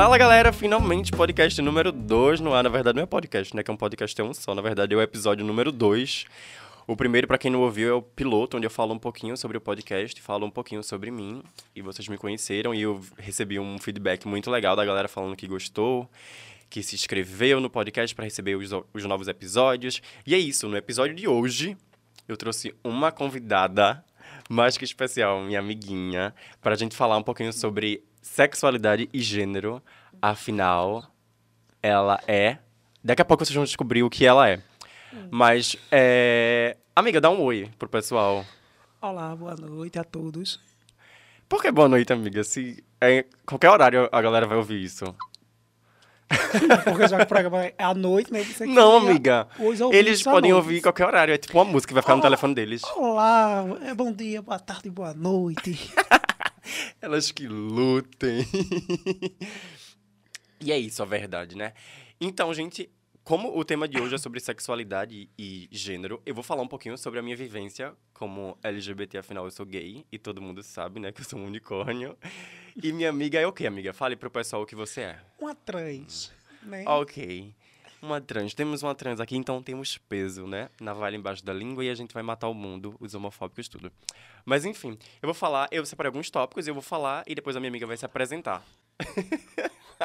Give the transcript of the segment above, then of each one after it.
Fala galera, finalmente podcast número 2 no ar. Na verdade, não é podcast, né? Que é um podcast é um só. Na verdade, é o episódio número 2. O primeiro, para quem não ouviu, é o piloto, onde eu falo um pouquinho sobre o podcast, falo um pouquinho sobre mim. E vocês me conheceram e eu recebi um feedback muito legal da galera falando que gostou, que se inscreveu no podcast para receber os, os novos episódios. E é isso, no episódio de hoje, eu trouxe uma convidada mais que especial, minha amiguinha, para a gente falar um pouquinho sobre sexualidade e gênero. Afinal, ela é. Daqui a pouco vocês vão descobrir o que ela é. Mas, é... amiga, dá um oi pro pessoal. Olá, boa noite a todos. Por que boa noite, amiga? Se é qualquer horário a galera vai ouvir isso. Porque já que o programa é à noite, né? Não, amiga. Eles podem noite. ouvir qualquer horário. É tipo uma música que vai ficar no Olá. telefone deles. Olá, é bom dia, boa tarde, boa noite. Elas que lutem. e é isso, a verdade, né? Então, gente, como o tema de hoje é sobre sexualidade e gênero, eu vou falar um pouquinho sobre a minha vivência como LGBT, afinal eu sou gay, e todo mundo sabe, né, que eu sou um unicórnio. E minha amiga é o quê, amiga? Fale pro pessoal o que você é. Uma trans, né? Ok. Uma trans. Temos uma trans aqui, então temos peso, né? Navalha embaixo da língua e a gente vai matar o mundo, os homofóbicos, tudo. Mas enfim, eu vou falar, eu separei alguns tópicos eu vou falar e depois a minha amiga vai se apresentar.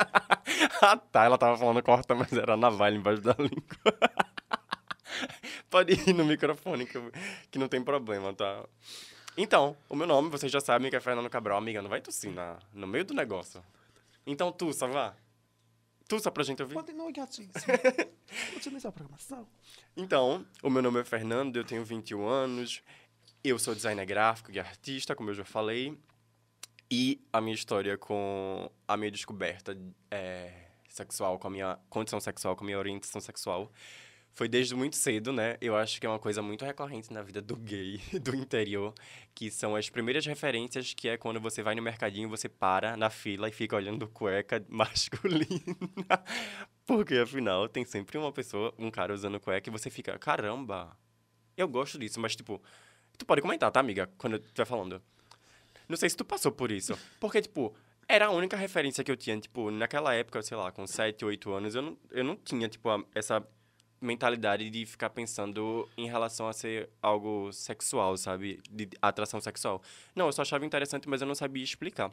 ah, tá. Ela tava falando corta, mas era navalha embaixo da língua. Pode ir no microfone que, eu- que não tem problema, tá? Então, o meu nome, vocês já sabem que é Fernando Cabral. Amiga, não vai tossir na, no meio do negócio. Então, tussa, vá. Tussa pra gente ouvir. Continue gatíssimo. Continue sua programação. Então, o meu nome é Fernando, eu tenho 21 anos, eu sou designer gráfico e artista, como eu já falei, e a minha história com a minha descoberta é, sexual, com a minha condição sexual, com a minha orientação sexual, foi desde muito cedo, né? Eu acho que é uma coisa muito recorrente na vida do gay do interior, que são as primeiras referências, que é quando você vai no mercadinho, você para na fila e fica olhando cueca masculina. Porque afinal tem sempre uma pessoa, um cara usando cueca e você fica, caramba, eu gosto disso, mas tipo, tu pode comentar, tá, amiga? Quando eu estiver falando. Não sei se tu passou por isso. Porque, tipo, era a única referência que eu tinha, tipo, naquela época, sei lá, com 7, 8 anos, eu não, eu não tinha, tipo, a- essa mentalidade de ficar pensando em relação a ser algo sexual, sabe? De atração sexual. Não, eu só achava interessante, mas eu não sabia explicar.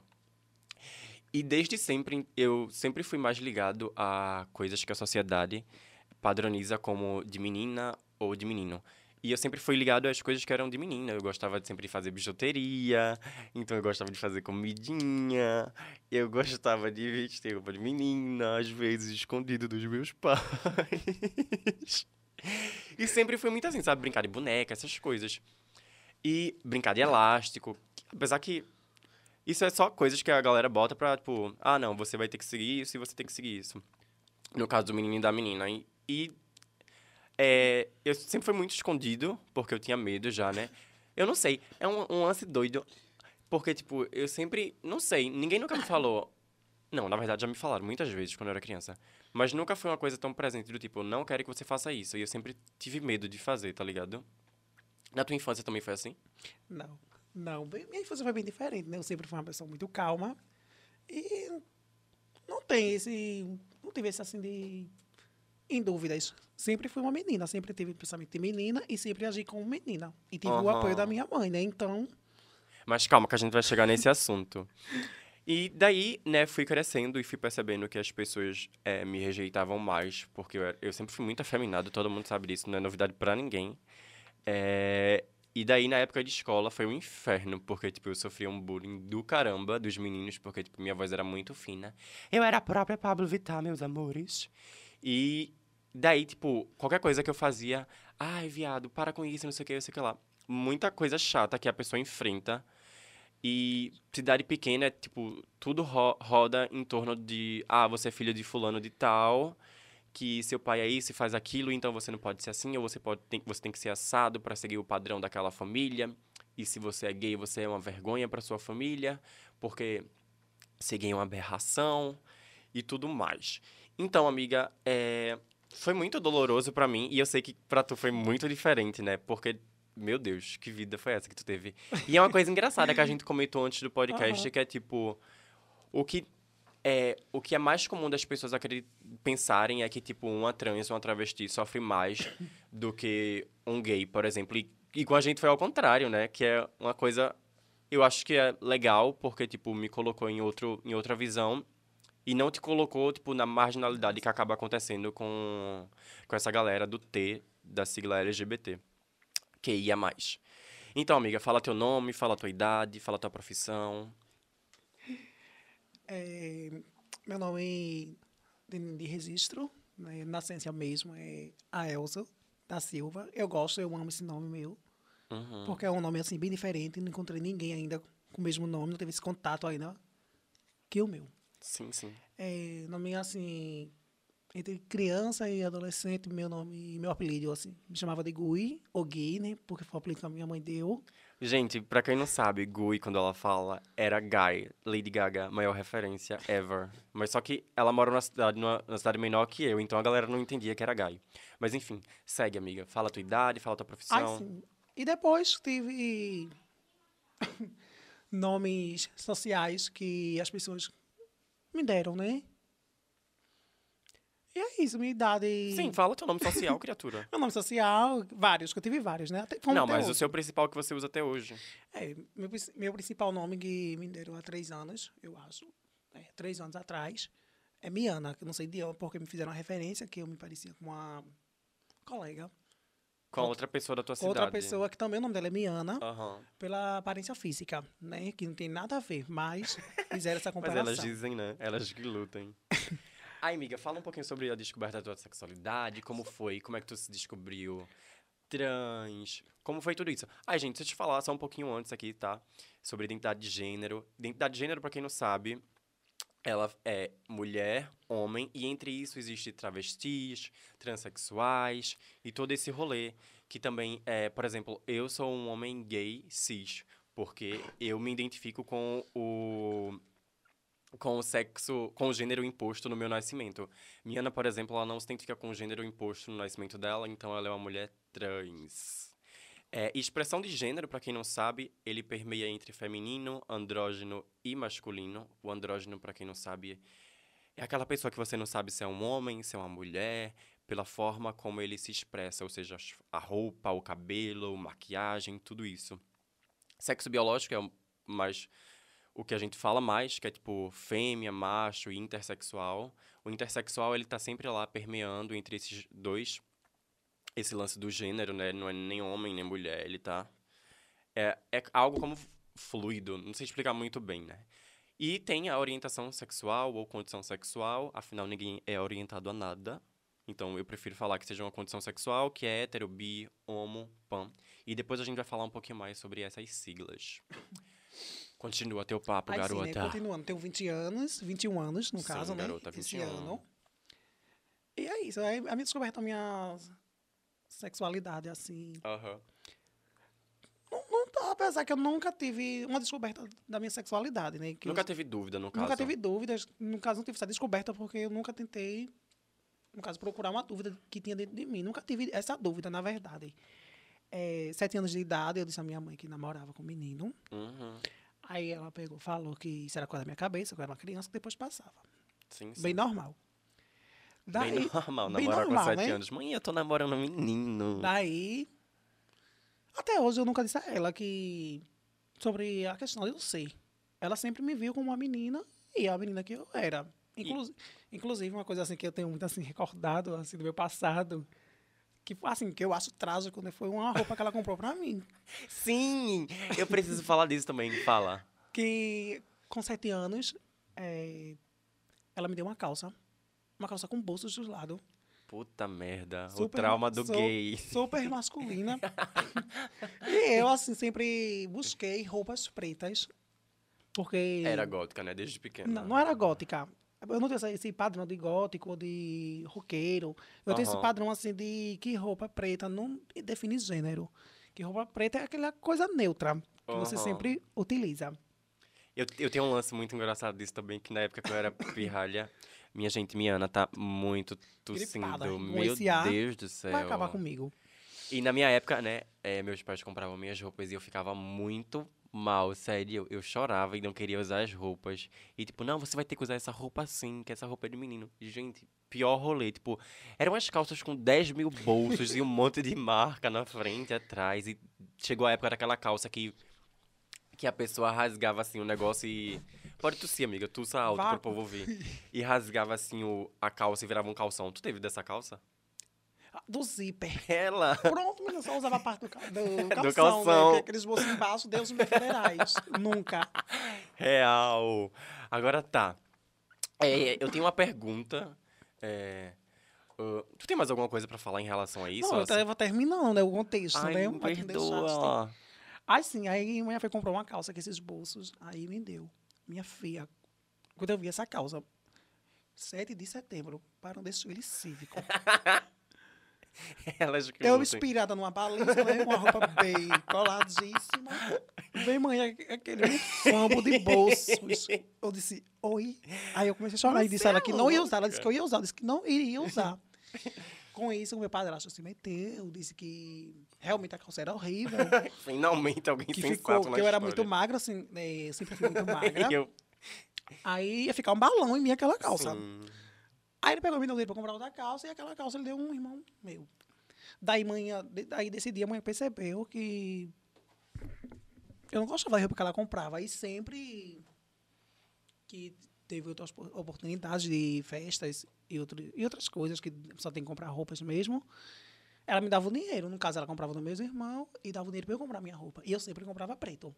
E desde sempre, eu sempre fui mais ligado a coisas que a sociedade padroniza como de menina ou de menino. E eu sempre fui ligado às coisas que eram de menina. Eu gostava de sempre de fazer bijuteria, então eu gostava de fazer comidinha, eu gostava de vestir roupa de menina, às vezes escondido dos meus pais. E sempre foi muito assim, sabe? Brincar de boneca, essas coisas. E brincar de elástico. Apesar que isso é só coisas que a galera bota pra, tipo, ah, não, você vai ter que seguir isso e você tem que seguir isso. No caso do menino e da menina. E, e é, eu sempre fui muito escondido, porque eu tinha medo já, né? Eu não sei, é um, um lance doido. Porque, tipo, eu sempre. Não sei, ninguém nunca me falou. Não, na verdade já me falaram muitas vezes quando eu era criança. Mas nunca foi uma coisa tão presente do tipo, não quero que você faça isso. E eu sempre tive medo de fazer, tá ligado? Na tua infância também foi assim? Não, não. Minha infância foi bem diferente, né? Eu sempre fui uma pessoa muito calma. E não tem esse... Não tive esse, assim, de... Em dúvidas. Sempre fui uma menina. Sempre tive pensamento de menina e sempre agi como menina. E tive o Aham. apoio da minha mãe, né? Então... Mas calma, que a gente vai chegar nesse assunto. E daí, né, fui crescendo e fui percebendo que as pessoas eh, me rejeitavam mais, porque eu, era- eu sempre fui muito afeminado, todo mundo sabe disso, não é novidade pra ninguém. Eh, e daí, na época de escola, foi um inferno, porque, tipo, eu sofria um bullying do caramba dos meninos, porque, tipo, minha voz era muito fina. Eu era a própria Pablo Vittar, meus amores. E daí, tipo, qualquer coisa que eu fazia, ai, viado, para com isso, não sei o que, não sei o que lá. Muita coisa chata que a pessoa enfrenta. E cidade pequena é, tipo, tudo ro- roda em torno de, ah, você é filho de fulano de tal, que seu pai é isso e faz aquilo, então você não pode ser assim, ou você, pode, tem, você tem que ser assado para seguir o padrão daquela família. E se você é gay, você é uma vergonha para sua família, porque ser gay é uma aberração e tudo mais. Então, amiga, é, foi muito doloroso pra mim e eu sei que pra tu foi muito diferente, né? Porque meu Deus, que vida foi essa que tu teve? E é uma coisa engraçada que a gente comentou antes do podcast, Aham. que é tipo o que É, o que é mais comum das pessoas pensarem é que, tipo, uma trans, uma travesti sofre mais do que um gay, por exemplo. E, e com a gente foi ao contrário, né? Que é uma coisa... Eu acho que é legal, porque, tipo, me colocou em, outro, em outra visão e não te colocou, tipo, na marginalidade que acaba acontecendo com, com essa galera do T, da sigla LGBT, que ia mais. Então, amiga, fala teu nome, fala tua idade, fala tua profissão. É, meu nome de, de registro, né, nascência mesmo, é a Elza da Silva. Eu gosto, eu amo esse nome meu, Uhum. porque é um nome assim bem diferente. Não encontrei ninguém ainda com o mesmo nome, não teve esse contato ainda que o meu. Sim, sim. É, nome assim, entre criança e adolescente, meu nome, meu apelido assim, me chamava de Gui ou Gui, né? Porque foi o apelido que a minha mãe deu. Gente, pra quem não sabe, Gui, quando ela fala, era Guy. Lady Gaga, maior referência ever. Mas só que ela mora numa cidade, numa, numa cidade menor que eu, então a galera não entendia que era Guy. Mas enfim, segue, amiga. Fala a tua idade, fala a tua profissão. sim. E depois tive nomes sociais que as pessoas me deram, né? E é isso, minha idade. Sim, fala teu nome social, criatura. Meu nome social, vários, que eu tive vários, né? Até, não, mas o hoje. seu principal que você usa até hoje. É, meu, meu principal nome que me deram há três anos, eu acho, é, três anos atrás, é Miana, que eu não sei de onde, porque me fizeram uma referência que eu me parecia com uma colega. Com outra pessoa da tua Com cidade. outra pessoa que também o nome dela é Miana, Aham. pela aparência física, né? Que não tem nada a ver, mas fizeram essa Mas comparação. elas dizem, né? Elas que lutem. Ai, amiga, fala um pouquinho sobre a descoberta da tua sexualidade, como foi, como é que tu se descobriu trans, como foi tudo isso. Ai, gente, deixa eu te falar só um pouquinho antes aqui, tá? Sobre identidade de gênero. Identidade de gênero, pra quem não sabe, ela é mulher, homem, e entre isso existe travestis, transexuais e todo esse rolê. Que também é, por exemplo, eu sou um homem gay cis, porque eu me identifico com o com o sexo, com o gênero imposto no meu nascimento. Miana, por exemplo, ela não se identifica com o gênero imposto no nascimento dela, então ela é uma mulher trans. É, expressão de gênero, pra quem não sabe, ele permeia entre feminino, andrógeno e masculino. O andrógeno, pra quem não sabe, é aquela pessoa que você não sabe se é um homem, se é uma mulher, pela forma como ele se expressa, ou seja, a roupa, o cabelo, maquiagem, tudo isso. Sexo biológico é mais o que a gente fala mais, que é tipo fêmea, macho e intersexual. O intersexual, ele tá sempre lá permeando entre esses dois, esse lance do gênero, né? Não é nem homem nem mulher, ele tá... É, é algo como fluido, não sei explicar muito bem, né? E tem a orientação sexual ou condição sexual, afinal ninguém é orientado a nada. Então eu prefiro falar que seja uma condição sexual, que é hétero, bi, homo, pan. E depois a gente vai falar um pouquinho mais sobre essas siglas. Continua teu papo, Aí sim, né? garota. Continuando, tenho 20 anos, 21 anos, no Sim, caso, né? garota, Esse 21. ano. E é isso, a minha descoberta, a minha sexualidade, assim. Aham. Não, não tá, apesar que eu nunca tive uma descoberta da minha sexualidade, né? Que Nunca eu- teve dúvida, no caso. Nunca teve dúvidas. No caso, não tive essa descoberta porque eu nunca tentei, no caso, procurar uma dúvida que tinha dentro de mim. Nunca tive essa dúvida, na verdade. É, sete anos de idade, eu disse à minha mãe que namorava com um menino. Uhum. Aí ela pegou, falou que isso era coisa da minha cabeça, que eu era uma criança, que depois passava. Sim, sim. Bem normal. Daí, Bem normal, bem namorar normal, com sete né? anos. Mãe, eu tô namorando um menino. daí, até hoje eu nunca disse a ela que, sobre a questão eu ser. Ela sempre me viu como uma menina e a menina que eu era. Inclu Inclusive, uma coisa assim que eu tenho muito assim recordado assim do meu passado, que assim, que eu acho trágico, né, foi uma roupa que ela comprou pra mim, Sim! Eu preciso falar disso também. Fala. que com sete anos, é, ela me deu uma calça, uma calça com bolsos dos lados, Puta merda. o Super trauma do su- gay. super masculina. e eu assim sempre busquei roupas pretas, porque Era gótica, né? Desde pequena. Não, não era gótica. Eu não tenho esse- padrão de gótico ou de roqueiro. Eu tenho esse padrão assim de que roupa preta não define gênero. Que roupa preta é aquela coisa neutra que você Aham. sempre utiliza. Eu, eu tenho um lance muito engraçado disso também, que na época que eu era pirralha, minha gente, Miana tá muito tossindo. Gripada. Meu Deus do céu. Vai acabar comigo. E na minha época, né, eh, meus pais compravam minhas roupas e eu ficava muito mal, sério. Eu chorava e não queria usar as roupas. E tipo, não, você vai ter que usar essa roupa assim, que essa roupa é de menino. Gente, pior rolê. Tipo, eram umas calças com 10 mil bolsos e um monte de marca na frente e atrás. E chegou a época daquela calça que, que a pessoa rasgava assim o negócio e. Pode tossir, amiga, tussa alto Vá. pro povo ouvir. E rasgava assim o, a calça e virava um calção. Tu teve dessa calça? Do zíper. Ela! Pronto, mas eu só usava a parte do, ca- do calção, calção. né? Porque aqueles bolsos embaixo, Deus me federais. Nunca. Real. Agora tá. É, eu tenho uma pergunta. é, uh, tu tem mais alguma coisa pra falar em relação a isso? não, eu Assim? tava terminando, né? O contexto, Ai, né? te deixar, assim. perdoa. Aí sim, aí a mulher foi comprar uma calça com esses bolsos. Aí me deu. Minha filha, quando eu vi essa calça, 7 de setembro, para um desfile cívico. Elas que Eu lutem. inspirada numa baliza, né? Uma roupa bem coladíssima. Vem mãe, aquele fambo de bolsos. Eu disse, oi. Aí eu comecei a chorar e disse a ela é que não ia usar. Ela disse que eu ia usar. Eu disse que não iria usar. Com isso, o meu padrasto se meteu, disse que realmente a calça era horrível. Finalmente alguém Que sensato ficou, na que eu era muito magra, assim, né, eu sempre fui muito magra. Eu, Aí ia ficar um balão em mim aquela calça. sim. Aí ele pegou o milhão dele pra comprar outra calça e aquela calça ele deu um irmão meu. Daí, manhã, daí desse dia a mãe percebeu que eu não gostava da roupa que ela comprava. Aí sempre que teve outras opor- oportunidades de festas e, outro, e outras coisas que só tem que comprar roupas mesmo, ela me dava o dinheiro. No caso, ela comprava do meu irmão e dava o dinheiro pra eu comprar minha roupa. E eu sempre comprava preto.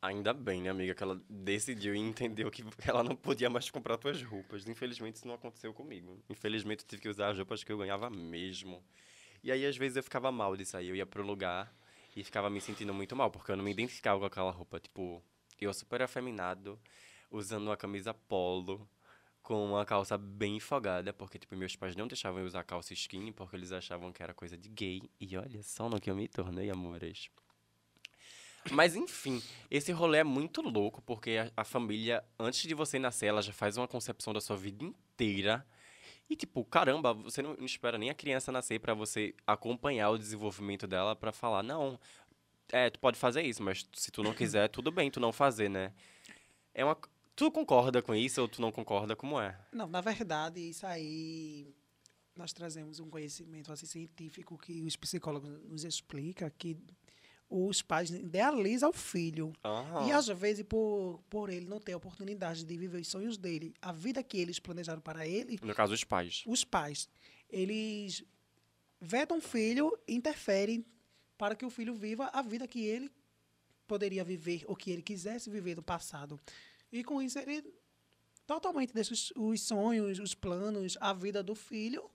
Ainda bem, né, amiga, que ela decidiu e entendeu que ela não podia mais comprar tuas roupas. Infelizmente, isso não aconteceu comigo. Infelizmente, eu tive que usar as roupas que eu ganhava mesmo. E aí, às vezes, eu ficava mal disso aí. Eu ia pro lugar e ficava me sentindo muito mal, porque eu não me identificava com aquela roupa. Tipo, eu super afeminado, usando uma camisa polo, com uma calça bem folgada, porque, tipo, meus pais não deixavam eu usar calça skinny, porque eles achavam que era coisa de gay. E olha só no que eu me tornei, amores. Mas enfim, esse rolê é muito louco, porque a, a família, antes de você nascer, ela já faz uma concepção da sua vida inteira. E tipo, caramba, você não, não espera nem a criança nascer pra você acompanhar o desenvolvimento dela pra falar, não, é, tu pode fazer isso, mas se tu não quiser, tudo bem tu não fazer, né? É uma Tu concorda com isso ou tu não concorda como é? Não, na verdade, isso aí nós trazemos um conhecimento assim, científico que os psicólogos nos explicam que os pais idealizam o filho. Aham. E às vezes, por, por ele não ter a oportunidade de viver os sonhos dele, a vida que eles planejaram para ele, No caso, os pais. os pais, eles vetam o filho, interferem para que o filho viva a vida que ele poderia viver ou que ele quisesse viver no passado. E com isso ele totalmente deixa os, os sonhos, os planos, a vida do filho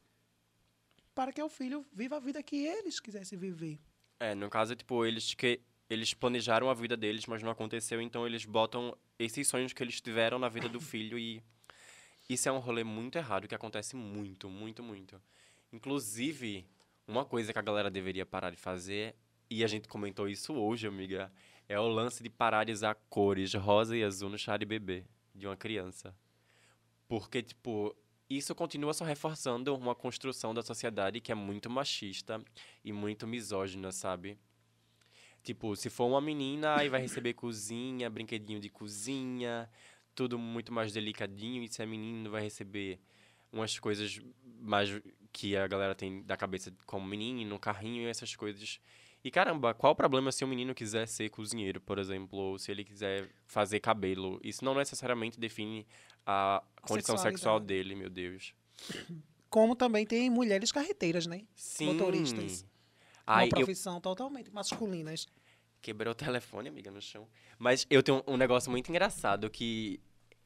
para que o filho viva a vida que eles quisessem viver. É, no caso, tipo, eles que eles planejaram a vida deles, mas não aconteceu, então eles botam esses sonhos que eles tiveram na vida do filho e isso é um rolê muito errado que acontece muito, muito, muito. Inclusive, uma coisa que a galera deveria parar de fazer, e a gente comentou isso hoje, amiga, é o lance de usar cores rosa e azul no chá de bebê de uma criança. Porque, tipo, isso continua só reforçando uma construção da sociedade que é muito machista e muito misógina, sabe? Tipo, se for uma menina, aí vai receber cozinha, brinquedinho de cozinha, tudo muito mais delicadinho. E se é menino, vai receber umas coisas mais que a galera tem da cabeça como menino, carrinho e essas coisas. E caramba, qual o problema se o menino quiser ser cozinheiro, por exemplo, ou se ele quiser fazer cabelo? Isso não necessariamente define a condição sexual dele, meu Deus. Como também tem mulheres carreteiras, né? Sim. Motoristas. Ai, uma eu profissão totalmente masculinas. quebrei o telefone, amiga, no chão. Mas eu tenho um negócio muito engraçado que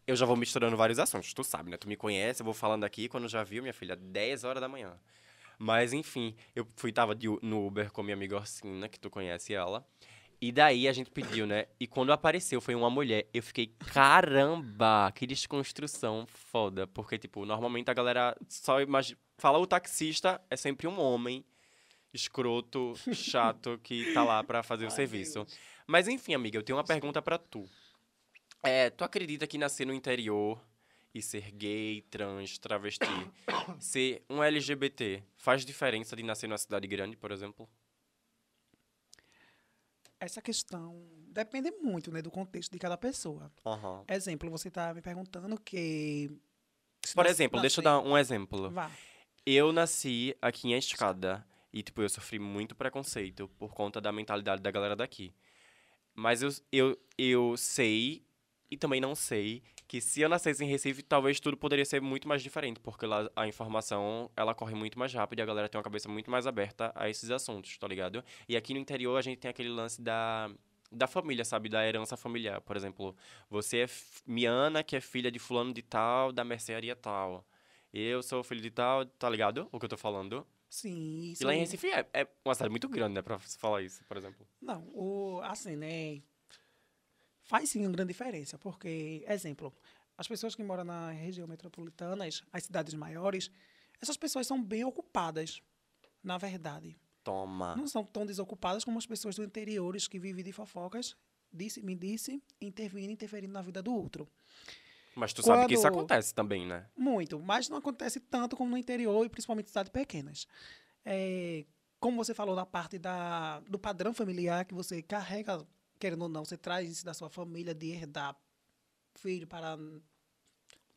eu já vou misturando vários assuntos. Tu sabe, né? Tu me conhece, eu vou falando aqui quando já viu, minha filha, 10 horas da manhã. Mas, enfim, eu fui, tava de no Uber com minha amiga Orsina, que tu conhece ela. E daí a gente pediu, né? E quando apareceu, foi uma mulher. Eu fiquei, caramba, que desconstrução foda. Porque, tipo, normalmente a galera só imagina. Fala o taxista, é sempre um homem escroto, chato, que tá lá pra fazer o Ai, serviço. Deus. Mas enfim, amiga, eu tenho uma pergunta pra tu. É, tu acredita que nascer no interior e ser gay, trans, travesti, ser um LGBT, faz diferença de nascer numa cidade grande, por exemplo? essa questão depende muito, né, do contexto de cada pessoa. Aham. Exemplo, você tá me perguntando que... Por nas- exemplo, deixa eu dar um exemplo. Vá. Eu nasci aqui em Escada e, tipo, eu sofri muito preconceito por conta da mentalidade da galera daqui. Mas eu, eu, eu sei e também não sei que se eu nascesse em Recife, talvez tudo poderia ser muito mais diferente, porque lá a informação, ela corre muito mais rápido e a galera tem uma cabeça muito mais aberta a esses assuntos, tá ligado? E aqui no interior a gente tem aquele lance da da família, sabe? Da herança familiar. Por exemplo, você é Miana, que é filha de fulano de tal, da mercearia tal. Eu sou filho de tal, tá ligado? O que eu tô falando. Sim. E lá em Recife é, é uma cidade muito grande, né? Pra falar isso, por exemplo. Não, o, assim, né? Faz sim uma grande diferença, porque, exemplo, as pessoas que moram na região metropolitana, as cidades maiores, essas pessoas são bem ocupadas, na verdade. Toma. Não são tão desocupadas como as pessoas do interiores que vivem de fofocas, disse, me disse, intervindo, interferindo na vida do outro. Mas tu sabe que isso Quando- acontece também, né? Muito, mas não acontece tanto como no interior e principalmente em cidades pequenas. É, como você falou na parte da, do padrão familiar que você carrega, querendo ou não, você traz isso da sua família de herdar filho para,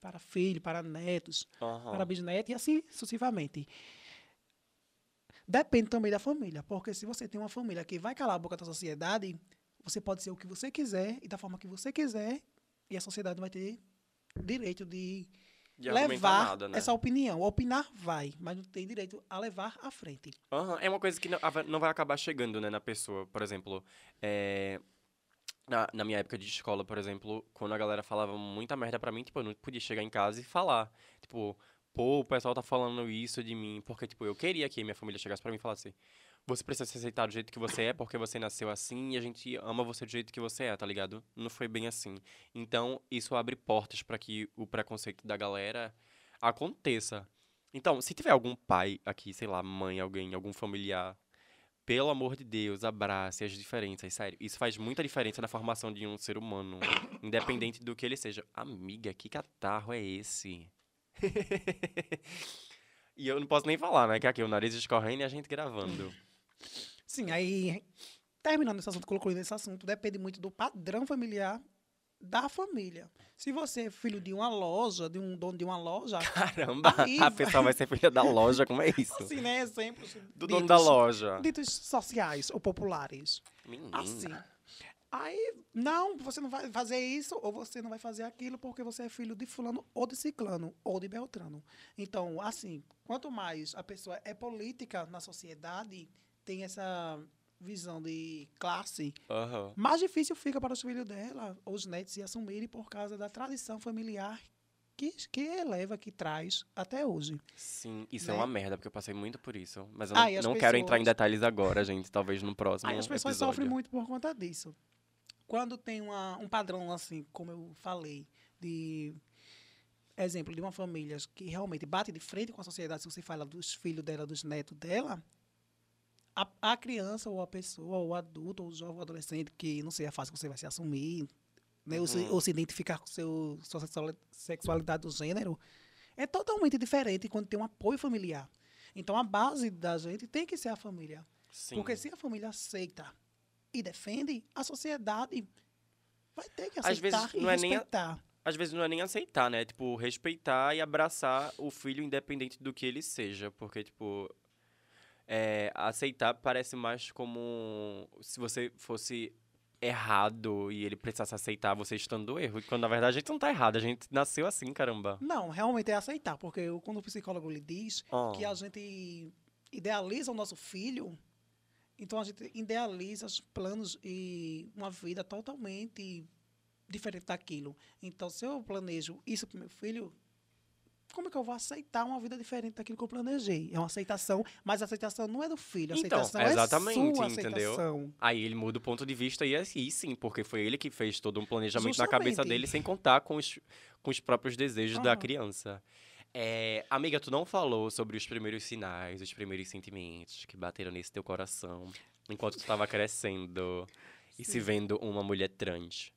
para filho, para netos, Aham. para bisnetos e assim sucessivamente. Depende também da família, porque se você tem uma família que vai calar a boca da sociedade, você pode ser o que você quiser e da forma que você quiser, e a sociedade vai ter direito de levar nada, né? essa opinião. Opinar vai, mas não tem direito a levar à frente. Aham, É uma coisa que não vai acabar chegando, né, na pessoa. Por exemplo, é, na, na minha época de escola, por exemplo, quando a galera falava muita merda pra mim, tipo, eu não podia chegar em casa e falar. Tipo, pô, o pessoal tá falando isso de mim. Porque, tipo, eu queria que minha família chegasse pra mim e falasse. Você precisa se aceitar do jeito que você é, porque você nasceu assim e a gente ama você do jeito que você é, tá ligado? Não foi bem assim. Então, isso abre portas pra que o preconceito da galera aconteça. Então, se tiver algum pai aqui, sei lá, mãe, alguém, algum familiar, pelo amor de Deus, abrace as diferenças, sério. Isso faz muita diferença na formação de um ser humano, independente do que ele seja. Amiga, que catarro é esse? e eu não posso nem falar, né? Que aqui o nariz escorrendo e a gente gravando. Sim, aí, terminando esse assunto, concluindo esse assunto, depende muito do padrão familiar da família. Se você é filho de uma loja, de um dono de uma loja, Caramba, Aí a pessoa vai ser filha da loja, como é isso? assim, né? Exemplos. Do dono da ditos- loja. Ditos sociais ou populares. Menina. Assim. Aí, não, você não vai fazer isso ou você não vai fazer aquilo porque você é filho de fulano ou de ciclano ou de beltrano. Então, assim, quanto mais a pessoa é política na sociedade, tem essa visão de classe, Aham. mais difícil fica para os filhos dela, ou os netos, se assumirem por causa da tradição familiar que, que eleva, que traz até hoje. Sim, isso Né? é uma merda, porque eu passei muito por isso. Mas eu Ah, não, não quero entrar em pessoas- detalhes agora, gente. Talvez no próximo Aí as pessoas episódio. sofrem muito por conta disso. Quando tem uma, um padrão, assim, como eu falei, de exemplo, de uma família que realmente bate de frente com a sociedade, se você fala dos filhos dela, dos netos dela, a, a criança ou a pessoa, ou o adulto, ou o jovem, ou o adolescente, que não sei a fase que você vai se assumir, né, ou, se, Uhum. ou se identificar com seu, sua sexuali- sexualidade do gênero, é totalmente diferente quando tem um apoio familiar. Então, a base da gente tem que ser a família. Sim. Porque se a família aceita e defende, a sociedade vai ter que Às aceitar vezes e não é nem respeitar. Às vezes não é nem aceitar, né? Tipo, respeitar e abraçar o filho independente do que ele seja. Porque, tipo, é, aceitar parece mais como se você fosse errado e ele precisasse aceitar você estando erro. E quando na verdade a gente não tá errado, a gente nasceu assim, caramba. Não, realmente é aceitar, porque eu- quando o psicólogo lhe diz Oh. que a gente idealiza o nosso filho, então a gente idealiza os planos e uma vida totalmente diferente daquilo. Então, se eu planejo isso para meu filho, como é que eu vou aceitar uma vida diferente daquilo que eu planejei? É uma aceitação, mas a aceitação não é do filho, a Então, aceitação exatamente, é sua entendeu? aceitação. Aí ele muda o ponto de vista e aí sim, porque foi ele que fez todo um planejamento na Justamente. cabeça dele sem contar com os, com os próprios desejos da criança. É, amiga, tu não falou sobre os primeiros sinais, os primeiros sentimentos que bateram nesse teu coração enquanto tu tava crescendo e se vendo uma mulher trans.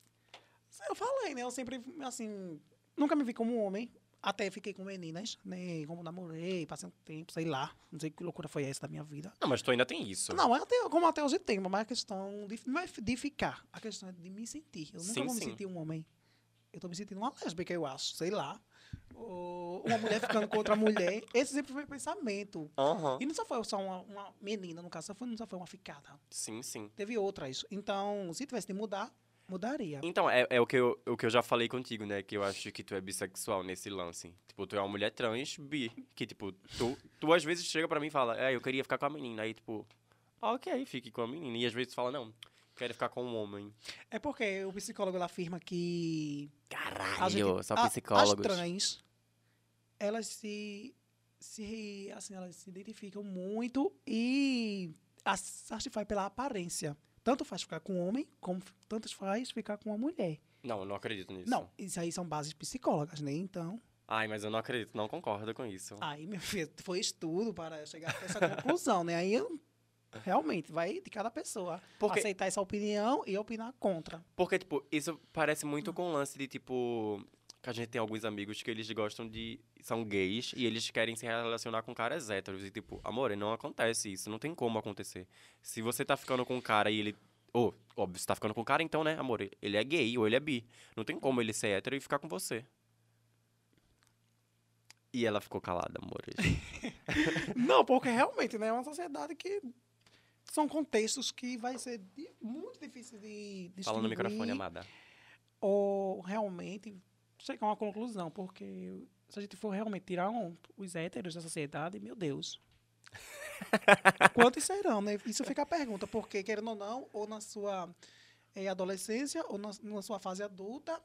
Eu falei, né? Eu sempre, assim, nunca me vi como um homem. Até fiquei com meninas, né? Como namorei, passei um tempo, sei lá. Não sei que loucura foi essa da minha vida. Não, mas tu ainda tem isso. Não, até, como até hoje tem, mas a questão de, não é de ficar. A questão é de me sentir. Eu nunca Sim, vou me sim. sentir um homem. Eu tô me sentindo uma lésbica, eu acho, sei lá. Ou uma mulher ficando com outra mulher. Esse sempre foi o pensamento. Aham. E não só foi só uma, uma menina, no caso, só foi, não só foi uma ficada. Sim, sim. Teve outras. Então, se tivesse de mudar, mudaria. Então, é, é o, que eu, o que eu já falei contigo, né? Que eu acho que tu é bissexual nesse lance. Tipo, tu é uma mulher trans, bi. Que, tipo, tu, tu às vezes chega pra mim e fala, é, eu queria ficar com a menina. Aí, tipo, ok, fique com a menina. E às vezes tu fala, não, quero ficar com um homem. É porque o psicólogo ele afirma que Caralho, a gente, só a- psicólogos. as trans, elas se, se, assim, elas se identificam muito e que faz pela aparência. Tanto faz ficar com um homem, como tanto faz ficar com uma mulher. Não, eu não acredito nisso. Não, isso aí são bases psicólogas, né? Então, Ai, mas eu não acredito, não concordo com isso. aí, meu filho, foi estudo para chegar a essa conclusão, né? Aí, eu- realmente, vai de cada pessoa Porque- aceitar essa opinião e opinar contra. Porque, tipo, isso parece muito com o lance de, tipo... Que a gente tem alguns amigos que eles gostam de... São gays e eles querem se relacionar com caras héteros. E, tipo, amor, não acontece isso. Não tem como acontecer. Se você tá ficando com um cara e ele... Ou, óbvio, você tá ficando com um cara, então, né, amor? Ele é gay ou ele é bi. Não tem como ele ser hétero e ficar com você. E ela ficou calada, amores. Não, porque realmente, né? É uma sociedade que são contextos que vai ser muito difícil de. Fala no microfone, amada. Ou realmente chegar a uma conclusão, porque se a gente for realmente tirar um- os héteros da sociedade, meu Deus. Quantos serão, né? Isso fica a pergunta, porque querendo ou não, ou na sua eh, adolescência, ou na, na sua fase adulta,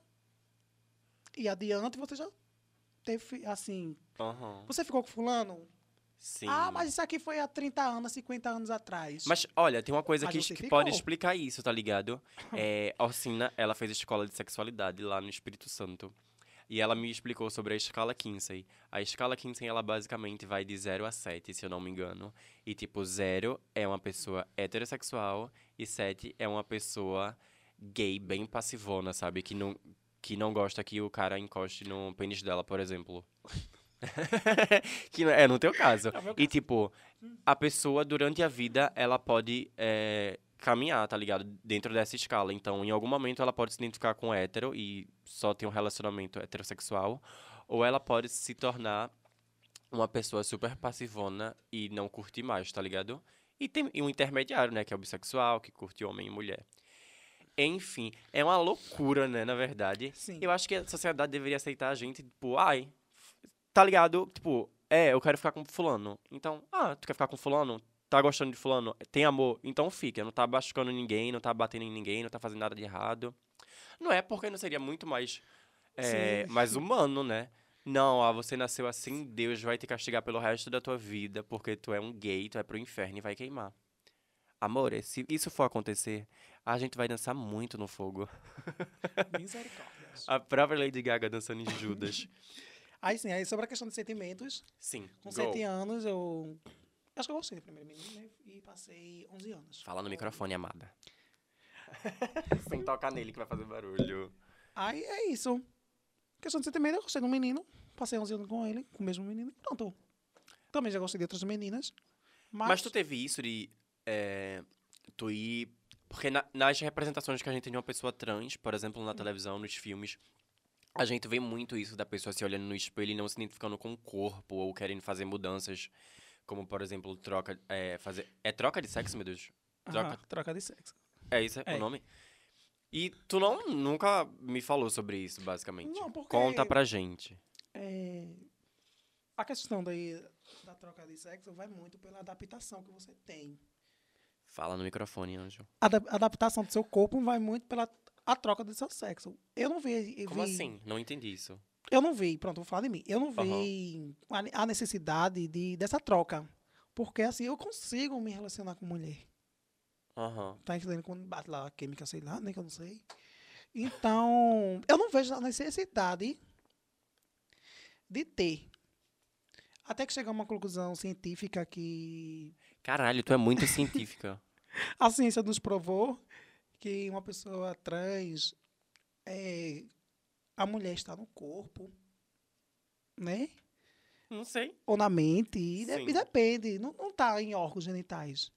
e adiante você já teve, assim, Aham. você ficou com fulano? Sim. Ah, mas isso aqui foi há 30 anos, 50 anos atrás. Mas, olha, tem uma coisa Mas que, que pode explicar isso, tá ligado? É, a Orsina, ela fez escola de sexualidade lá no Espírito Santo. E ela me explicou sobre a escala Kinsey. A escala Kinsey, ela basicamente vai de 0 a 7, se eu não me engano. E, tipo, 0 é uma pessoa heterossexual e 7 é uma pessoa gay, bem passivona, sabe? Que não, que não gosta que o cara encoste no pênis dela, por exemplo. que é no teu caso. É o meu E, tipo, a pessoa, durante a vida, ela pode é, caminhar, tá ligado? Dentro dessa escala. Então, em algum momento, ela pode se identificar com hétero e só ter um relacionamento heterossexual. Ou ela pode se tornar uma pessoa super passivona e não curtir mais, tá ligado? E tem um intermediário, né? Que é o bissexual, que curte homem e mulher. Enfim, é uma loucura, né? Na verdade. Sim. Eu acho que a sociedade deveria aceitar a gente, tipo, ai, tá ligado? Tipo, é, eu quero ficar com fulano. Então, ah, tu quer ficar com fulano? Tá gostando de fulano? Tem amor? Então fica. Não tá machucando ninguém, não tá batendo em ninguém, não tá fazendo nada de errado. Não é porque não seria muito mais, é, mais humano, né? Não, ah, você nasceu assim, Deus vai te castigar pelo resto da tua vida, porque tu é um gay, tu é pro inferno e vai queimar. Amor, se isso for acontecer, a gente vai dançar muito no fogo. Misericórdia. A própria Lady Gaga dançando em Judas. Aí sim, aí sobre a questão de sentimentos, Sim. com go. 7 anos eu. Acho que eu gostei do primeiro menino, né? E passei 11 anos. Fala no microfone, amada. Sem tocar nele que vai fazer barulho. Aí é isso. Questão de sentimento, eu gostei do menino. Passei 11 anos com ele, com o mesmo menino. Pronto. Também já gostei de outras meninas. Mas, Mas tu teve isso de é, tu ir. Porque na- nas representações que a gente tem de uma pessoa trans, por exemplo, na televisão, nos filmes, a gente vê muito isso da pessoa se olhando no espelho e não se identificando com o corpo ou querendo fazer mudanças. Como, por exemplo, troca. É, fazer, é troca de sexo, meu Deus? Troca, Ah, troca de sexo. É isso é É. o nome? E tu não nunca me falou sobre isso, basicamente. Não, porque- Conta pra gente. É, a questão daí da troca de sexo vai muito pela adaptação que você tem. Fala no microfone, Anjo. A ada- adaptação do seu corpo vai muito pela a troca do seu sexo. Eu não vi. Eu Como vi- assim? Não entendi isso. Eu não vi, pronto, vou falar de mim. Eu não vi a ne- a necessidade de, dessa troca. Porque assim, eu consigo me relacionar com mulher. Aham. Tá entendendo? Quando bate lá a química, sei lá, nem que eu não sei. Então, eu não vejo a necessidade de ter. Até que chegar a uma conclusão científica que Caralho, tu é muito científica. a ciência nos provou que uma pessoa trans, é, a mulher está no corpo, né? Não sei. Ou na mente. E, de- e depende. Não, não tá em órgãos genitais.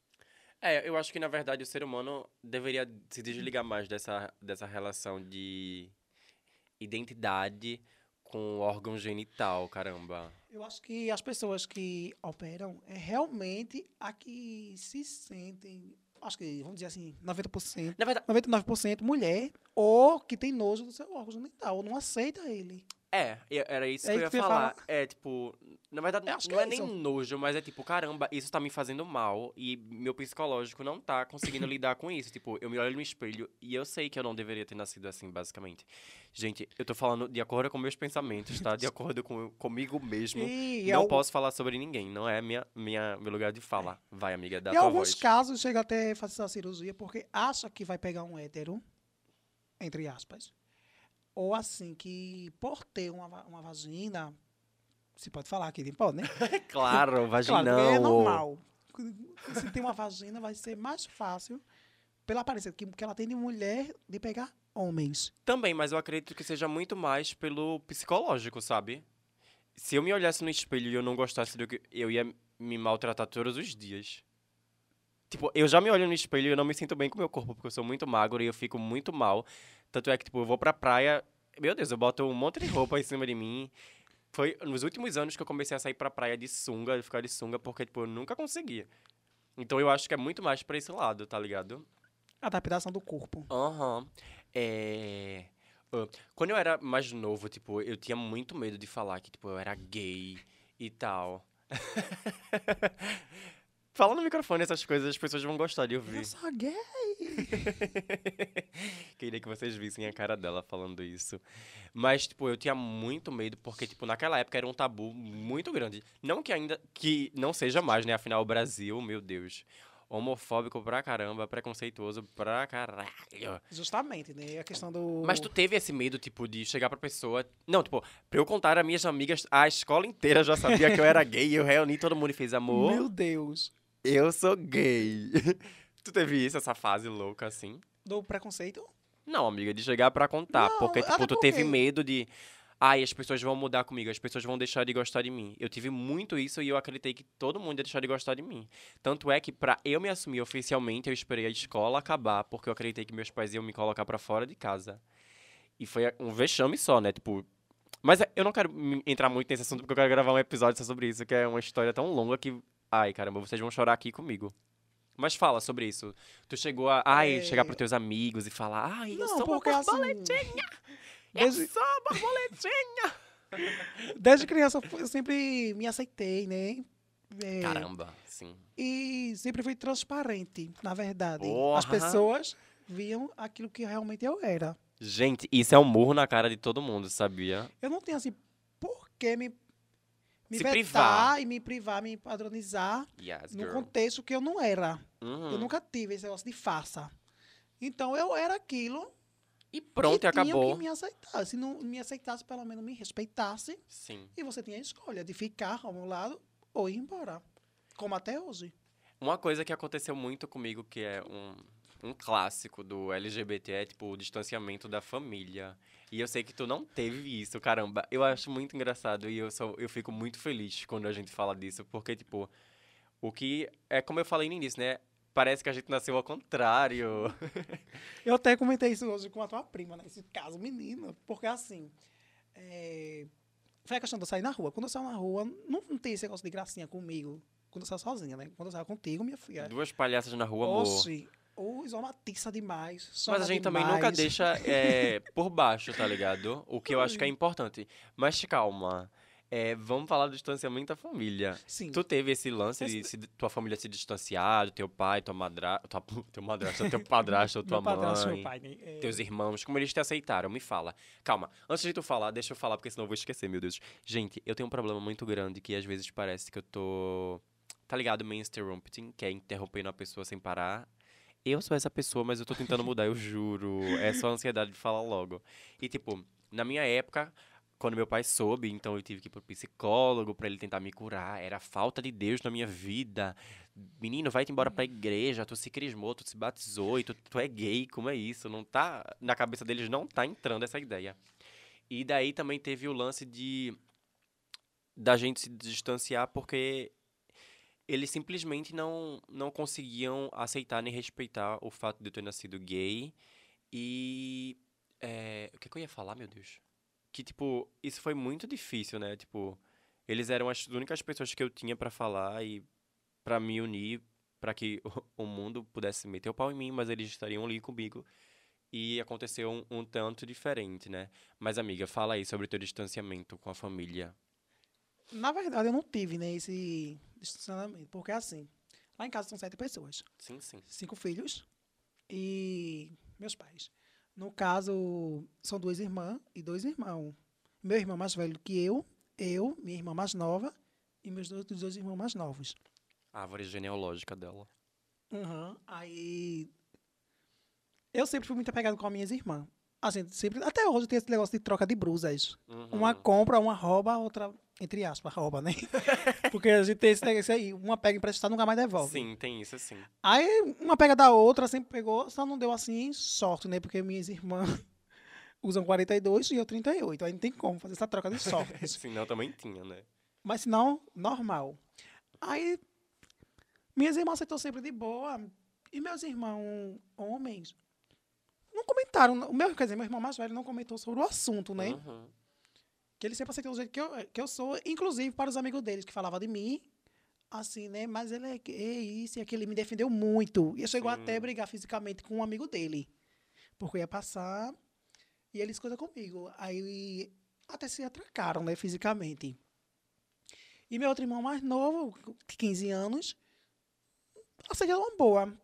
É, eu acho que na verdade o ser humano deveria se desligar mais dessa, dessa relação de identidade com o órgão genital, caramba. Eu acho que as pessoas que operam é realmente a que se sentem, acho que, vamos dizer assim, 90%, Na verdade, 99% mulher, ou que tem nojo do seu órgão genital, ou não aceita ele. É, e- era isso É que eu ia que falar. falar. É, tipo, na verdade, que não é, é nem nojo, mas é tipo, caramba, isso tá me fazendo mal e meu psicológico não tá conseguindo lidar com isso. Tipo, eu me olho no espelho e eu sei que eu não deveria ter nascido assim, basicamente. Gente, eu tô falando de acordo com meus pensamentos, tá? De acordo com comigo mesmo. E, não al- posso falar sobre ninguém, não é minha, minha, meu lugar de fala. Vai, amiga, dá em tua alguns voz. casos chega até a fazer essa cirurgia porque acha que vai pegar um hétero, entre aspas. Ou assim, que por ter uma, uma vagina, se pode falar aqui, não pode, né? Claro, vaginão. Claro, é normal. Se tem uma vagina, vai ser mais fácil, pela aparência que, que ela tem de mulher, de pegar homens. Também, mas eu acredito que seja muito mais pelo psicológico, sabe? Se eu me olhasse no espelho e eu não gostasse do que. Eu ia me maltratar todos os dias. Tipo, eu já me olho no espelho e eu não me sinto bem com o meu corpo, porque eu sou muito magro e eu fico muito mal. Tanto é que, tipo, eu vou pra praia. Meu Deus, eu boto um monte de roupa em cima de mim. Foi nos últimos anos que eu comecei a sair pra praia de sunga, de ficar de sunga, porque, tipo, eu nunca conseguia. Então eu acho que é muito mais pra esse lado, tá ligado? Adaptação do corpo. Aham. É... ah, Quando eu era mais novo, tipo, eu tinha muito medo de falar que, tipo, eu era gay e tal. Fala no microfone essas coisas, as pessoas vão gostar de ouvir. Eu sou gay. Queria que vocês vissem a cara dela falando isso. Mas, tipo, eu tinha muito medo, porque, tipo, naquela época era um tabu muito grande. Não que ainda. que não seja mais, né? Afinal, o Brasil, meu Deus. Homofóbico pra caramba, preconceituoso pra caralho. Justamente, né? A questão do. Mas tu teve esse medo, tipo, de chegar pra pessoa. Não, tipo, pra eu contar a minhas amigas, a escola inteira já sabia que eu era gay. Eu reuni todo mundo e fez amor. Meu Deus. Eu sou gay. tu teve isso, essa fase louca assim? Do preconceito? Não, amiga, de chegar pra contar. Não, porque, tipo, tu teve medo de. Ai, as pessoas vão mudar comigo, as pessoas vão deixar de gostar de mim. Eu tive muito isso e eu acreditei que todo mundo ia deixar de gostar de mim. Tanto é que, pra eu me assumir oficialmente, eu esperei a escola acabar, porque eu acreditei que meus pais iam me colocar pra fora de casa. E foi um vexame só, né? Tipo. Mas eu não quero entrar muito nesse assunto, porque eu quero gravar um episódio só sobre isso, que é uma história tão longa que. Ai, caramba, vocês vão chorar aqui comigo. Mas fala sobre isso. Tu chegou a. Ai, É. chegar pros teus amigos e falar. Ai, eu Não, sou uma porque assim. eu Desde, sou uma borboletinha! desde criança eu eu sempre me aceitei, né? É, Caramba, sim. E sempre fui transparente, na verdade. Porra! As pessoas viam aquilo que realmente eu era. Gente, isso é um murro na cara de todo mundo, sabia? Eu não tenho assim, por que me, me Se vetar privar. e me privar, me padronizar Yes, no girl. contexto que eu não era. Uhum. Eu nunca tive esse negócio de faça. Então eu era aquilo E pronto, e acabou. que me aceitar. Se não me aceitasse, pelo menos me respeitasse. Sim. E você tinha a escolha de ficar ao meu lado ou ir embora. Como até hoje. Uma coisa que aconteceu muito comigo, que é um, um clássico do LGBT, é tipo o distanciamento da família. E eu sei que tu não teve isso, caramba. Eu acho muito engraçado e eu, sou, eu fico muito feliz quando a gente fala disso, porque, tipo, o que. É como eu falei no início, né? Parece que a gente nasceu ao contrário. Eu até comentei isso hoje com a tua prima, né? Esse caso, menina. Porque assim. é, Foi a questão de eu sair na rua. Quando eu saio na rua, não, não tem esse negócio de gracinha comigo. Quando eu saio sozinha, né? Quando eu saio contigo, minha filha. Duas palhaças na rua, amor. Ou isomatiça demais. Mas a gente também demais. nunca deixa é, por baixo, tá ligado? O que eu acho que é importante. Mas calma. É, vamos falar do distanciamento da família. Sim. Tu teve esse lance de se- tua família se distanciar, teu pai, tua madrasta, tua, teu madrasta, teu padrasto, tua meu padrasto, mãe, meu pai, né? É, teus irmãos, como eles te aceitaram? Me fala. Calma, antes de tu falar, deixa eu falar, porque senão eu vou esquecer, meu Deus. Gente, eu tenho um problema muito grande que às vezes parece que eu tô. Tá ligado? Main interrupting, que é interrompendo a pessoa sem parar. Eu sou essa pessoa, mas eu tô tentando mudar, eu juro. É só a ansiedade de falar logo. E, tipo, na minha época, quando meu pai soube, então eu tive que ir pro psicólogo pra ele tentar me curar. Era falta de Deus na minha vida. Menino, vai-te embora pra igreja, tu se crismou, tu se batizou e tu, tu é gay, como é isso? Não tá. Na cabeça deles não tá entrando essa ideia. E daí também teve o lance de. da gente se distanciar porque eles simplesmente não, não conseguiam aceitar nem respeitar o fato de eu ter nascido gay. E. É, o que, que eu ia falar, meu Deus? Que, tipo, isso foi muito difícil, né? Tipo, eles eram as únicas pessoas que eu tinha para falar e para me unir, para que o, o mundo pudesse meter o pau em mim, mas eles estariam ali comigo. E aconteceu um, um tanto diferente, né? Mas, amiga, fala aí sobre o teu distanciamento com a família. Na verdade, eu não tive, né, esse distanciamento. Porque, assim, lá em casa são sete pessoas. Sim, sim. Cinco filhos e meus pais. No caso, são duas irmãs e dois irmãos. Meu irmão mais velho que eu, eu, minha irmã mais nova e meus outros dois irmãos mais novos. A árvore genealógica dela. Uhum. Aí. Eu sempre fui muito apegado com as minhas irmãs. Assim, sempre. Até hoje tem esse negócio de troca de brusas. Uhum. Uma compra, uma rouba, outra, entre aspas, rouba, né? Porque a gente tem esse negócio aí. Uma pega emprestado nunca mais devolve. Sim, tem isso sim. Aí uma pega da outra, sempre pegou, só não deu assim sorte, né? Porque minhas irmãs usam 42 e eu 38. Aí não tem como fazer essa troca de sorte. Senão também tinha, né? Mas se não, normal. Aí minhas irmãs aceitou sempre de boa. E meus irmãos homens não comentaram. O meu, quer dizer, meu irmão mais velho não comentou sobre o assunto, né? Uhum. Que ele sempre aceitou do jeito que eu, que eu sou, inclusive para os amigos deles que falavam de mim. Assim, né? Mas ele é gay, isso e aquilo. Ele me defendeu muito. E eu chegou até a brigar fisicamente com um amigo dele. Porque eu ia passar e eles coisa comigo. Aí até se atracaram, né? Fisicamente. E meu outro irmão mais novo, de 15 anos, aceitou uma boa.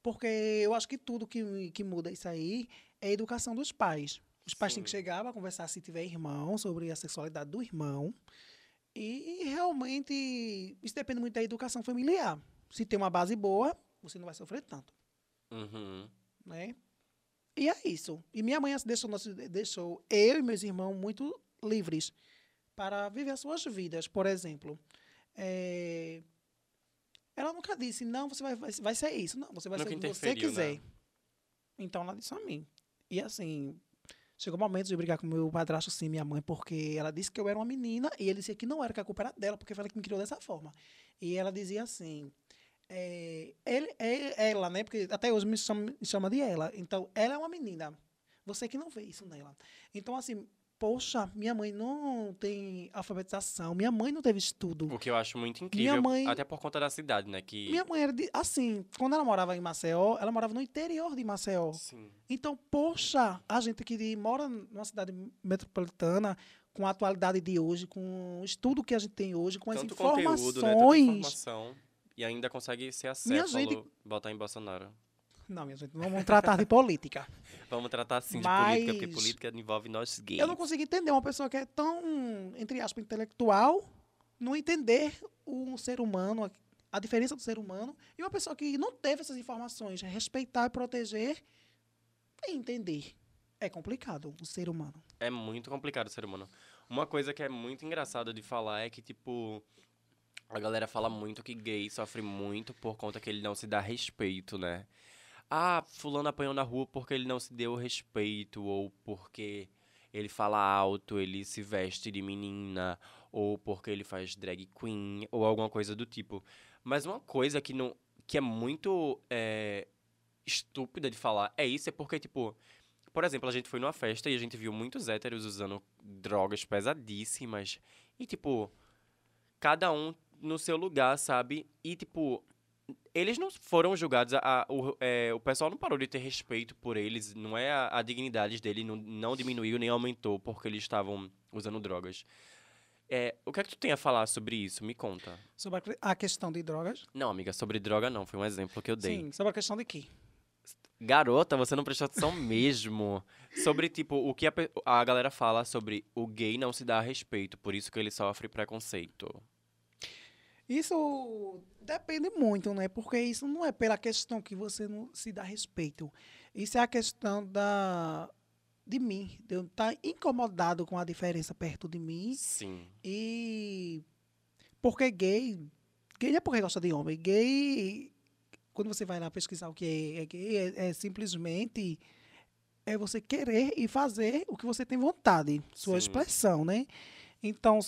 Porque eu acho que tudo que, que muda isso aí é a educação dos pais. Os pais têm que Sim. chegar para conversar, se tiver irmão, sobre a sexualidade do irmão. E, e realmente, isso depende muito da educação familiar. Se tem uma base boa, você não vai sofrer tanto, Uhum. né? E é isso. E minha mãe deixou, nós- deixou eu e meus irmãos muito livres para viver as suas vidas. Por exemplo, eh, ela nunca disse, não, você vai, vai, vai ser isso. Não, você vai Nunca ser o que você interferiu, quiser. né? Então ela disse a mim. E assim, chegou o momento de brigar com meu padrasto, sim, minha mãe, porque ela disse que eu era uma menina e ele dizia que não era, que a culpa era dela, porque foi ela que me criou dessa forma. E ela dizia assim. é, ele, é, ela, né? Porque até hoje me chama, me chama de ela. Então, ela é uma menina. Você que não vê isso nela. Então, assim, poxa, minha mãe não tem alfabetização, minha mãe não teve estudo. O que eu acho muito incrível, mãe- até por conta da cidade, né? Que... Minha mãe era de, assim, quando ela morava em Maceió, ela morava no interior de Maceió. Sim. Então, poxa, a gente que mora numa cidade metropolitana, com a atualidade de hoje, com o estudo que a gente tem hoje, com as Tanto informações. conteúdo, né? Tanta informação. E ainda consegue ser Minha acéfalo, gente- botar em Bolsonaro. Não, minha gente, não vamos tratar de política. Vamos tratar assim de Mas- política, porque política envolve nós gays. Eu não consigo entender uma pessoa que é tão, entre aspas, intelectual, não entender o ser humano, a, a diferença do ser humano, e uma pessoa que não teve essas informações, respeitar e proteger e entender. É complicado o ser humano. É muito complicado o ser humano. Uma coisa que é muito engraçada de falar é que, tipo, a galera fala muito que gay sofre muito por conta que ele não se dá respeito, né? Ah, fulano apanhou na rua porque ele não se deu respeito, ou porque ele fala alto, ele se veste de menina, ou porque ele faz drag queen, ou alguma coisa do tipo. Mas uma coisa que, não, que é muito é, estúpida de falar é isso, é porque, tipo, por exemplo, a gente foi numa festa e a gente viu muitos héteros usando drogas pesadíssimas. E, tipo, cada um no seu lugar, sabe? E, tipo, eles não foram julgados. A, a- o, é, o pessoal não parou de ter respeito por eles. Não é a, a dignidade dele não, não diminuiu nem aumentou porque eles estavam usando drogas. É, o que é que tu tem a falar sobre isso? Me conta. Sobre a que- a questão de drogas. Não, amiga, sobre droga não. Foi um exemplo que eu dei. Sim, sobre a questão de quê? Garota, você não prestou atenção mesmo. Sobre, tipo, o que a, a galera fala sobre o gay não se dá respeito, por isso que ele sofre preconceito. Isso depende muito, né? Porque isso não é pela questão que você não se dá respeito. Isso é a questão da de mim, de eu estar incomodado com a diferença perto de mim Sim. e porque gay, gay não é porque gosta de homem, gay quando você vai lá pesquisar o que é, é gay, é, é simplesmente é você querer e fazer o que você tem vontade, sua Sim. expressão, né? Então,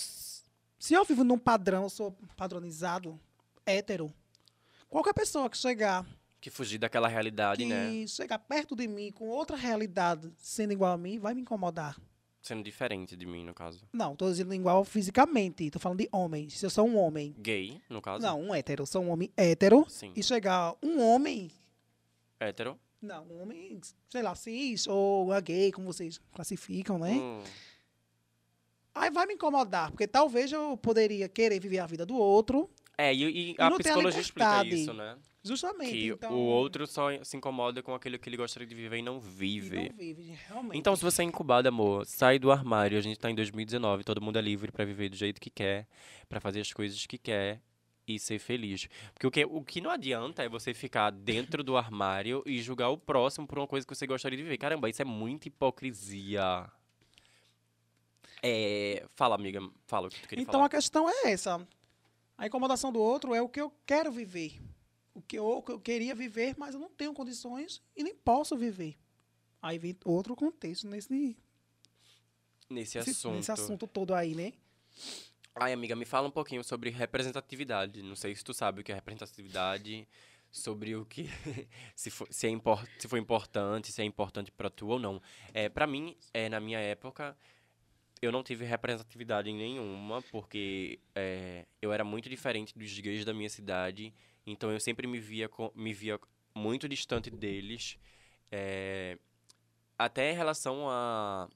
Se eu vivo num padrão, sou padronizado, hétero, qualquer pessoa que chegar, Que fugir daquela realidade, que né? chegar perto de mim com outra realidade sendo igual a mim, vai me incomodar. Sendo diferente de mim, no caso. Não, tô dizendo igual fisicamente, tô falando de homem. Se eu sou um homem, Gay, no caso. não, um hétero, eu sou um homem hétero, Sim. e chegar um homem, Hétero. não, um homem, sei lá, cis ou gay, como vocês classificam, né? Hum, Aí vai me incomodar, porque talvez eu poderia querer viver a vida do outro, É, e, e E a não psicologia explica isso, né? justamente. Que então, o outro só se incomoda com aquilo que ele gostaria de viver e não e vive. não vive, realmente. Então, se você é incubado, amor, sai do armário. A gente tá em 2019, todo mundo é livre pra viver do jeito que quer, pra fazer as coisas que quer e ser feliz. Porque o que, o que não adianta é você ficar dentro do armário e julgar o próximo por uma coisa que você gostaria de viver. Caramba, isso é muita hipocrisia. É, fala, amiga, fala o que tu queria Então falar. a questão é essa. A incomodação do outro é o que eu quero viver. O que eu, eu queria viver, mas eu não tenho condições e nem posso viver. Aí vem outro contexto nesse, Nesse assunto. nesse assunto todo aí, né? Ai, amiga, me fala um pouquinho sobre representatividade. Não sei se tu sabe o que é representatividade, sobre o que se for, se é impor, se foi importante, se é importante pra tu ou não. É, para mim, é, na minha época, eu não tive representatividade nenhuma, porque é, eu era muito diferente dos gays da minha cidade, então eu sempre me via, me via muito distante deles, é, até em relação a,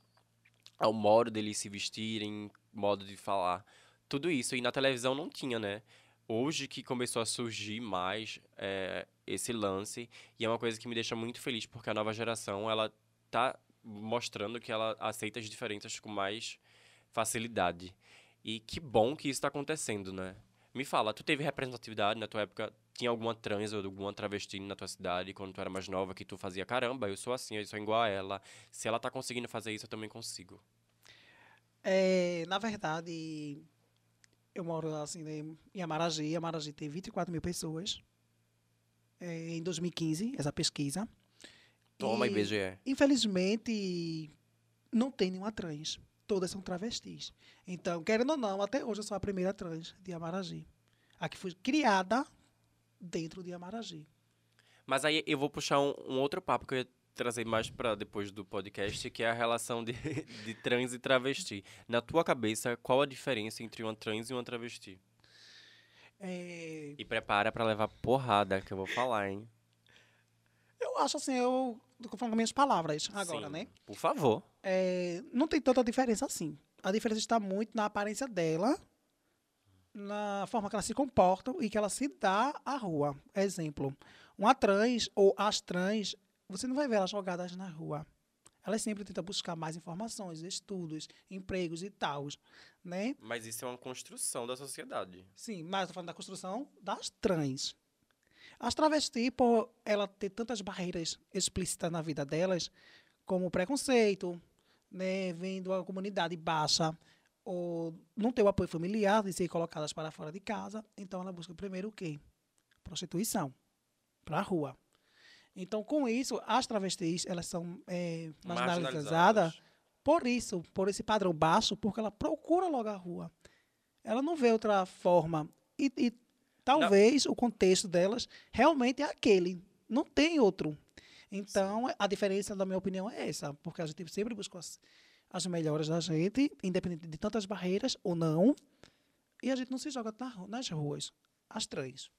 ao modo deles se vestirem, modo de falar, tudo isso. E na televisão não tinha, né? Hoje que começou a surgir mais é, esse lance, e é uma coisa que me deixa muito feliz, porque a nova geração, ela tá mostrando que ela aceita as diferenças com mais facilidade. E que bom que isso está acontecendo, né? Me fala, tu teve representatividade na tua época? Tinha alguma trans ou alguma travesti na tua cidade quando tu era mais nova que tu fazia, caramba, eu sou assim, eu sou igual a ela. Se ela tá conseguindo fazer isso, eu também consigo. É, na verdade, eu moro assim, né, em Amaragi. Amaragi tem 24 mil pessoas. É, em 2015, essa pesquisa. Toma, E, IBGE. Infelizmente, não tem nenhuma trans. Todas são travestis. Então, querendo ou não, até hoje eu sou a primeira trans de Amaragi. A que foi criada dentro de Amaragi. Mas aí eu vou puxar um, um outro papo que eu ia trazer mais para depois do podcast, que é a relação de, de trans e travesti. Na tua cabeça, qual a diferença entre uma trans e uma travesti? É, E prepara para levar porrada, que eu vou falar, hein? Eu acho assim, eu tô falando com minhas palavras agora, Sim, né? Por favor. É, não tem tanta diferença assim. A diferença está muito na aparência dela, na forma que ela se comporta e que ela se dá à rua. Exemplo, uma trans ou as trans, você não vai ver elas jogadas na rua. Elas sempre tentam buscar mais informações, estudos, empregos e tal, né? Mas isso é uma construção da sociedade. Sim, mas estou falando da construção das trans. As travestis, por ela ter tantas barreiras explícitas na vida delas, como preconceito, né, vendo a comunidade baixa, ou não ter o apoio familiar de ser colocadas para fora de casa, então ela busca primeiro o quê? Prostituição, para a rua. Então, com isso, as travestis, elas são é, marginalizadas por isso, por esse padrão baixo, porque ela procura logo a rua. Ela não vê outra forma. E, e talvez o contexto delas realmente é aquele. Não tem outro. Então, a diferença, na minha opinião, é essa. Porque a gente sempre busca as, as melhores da gente, independente de tantas barreiras ou não. E a gente não se joga na nas ruas. As três.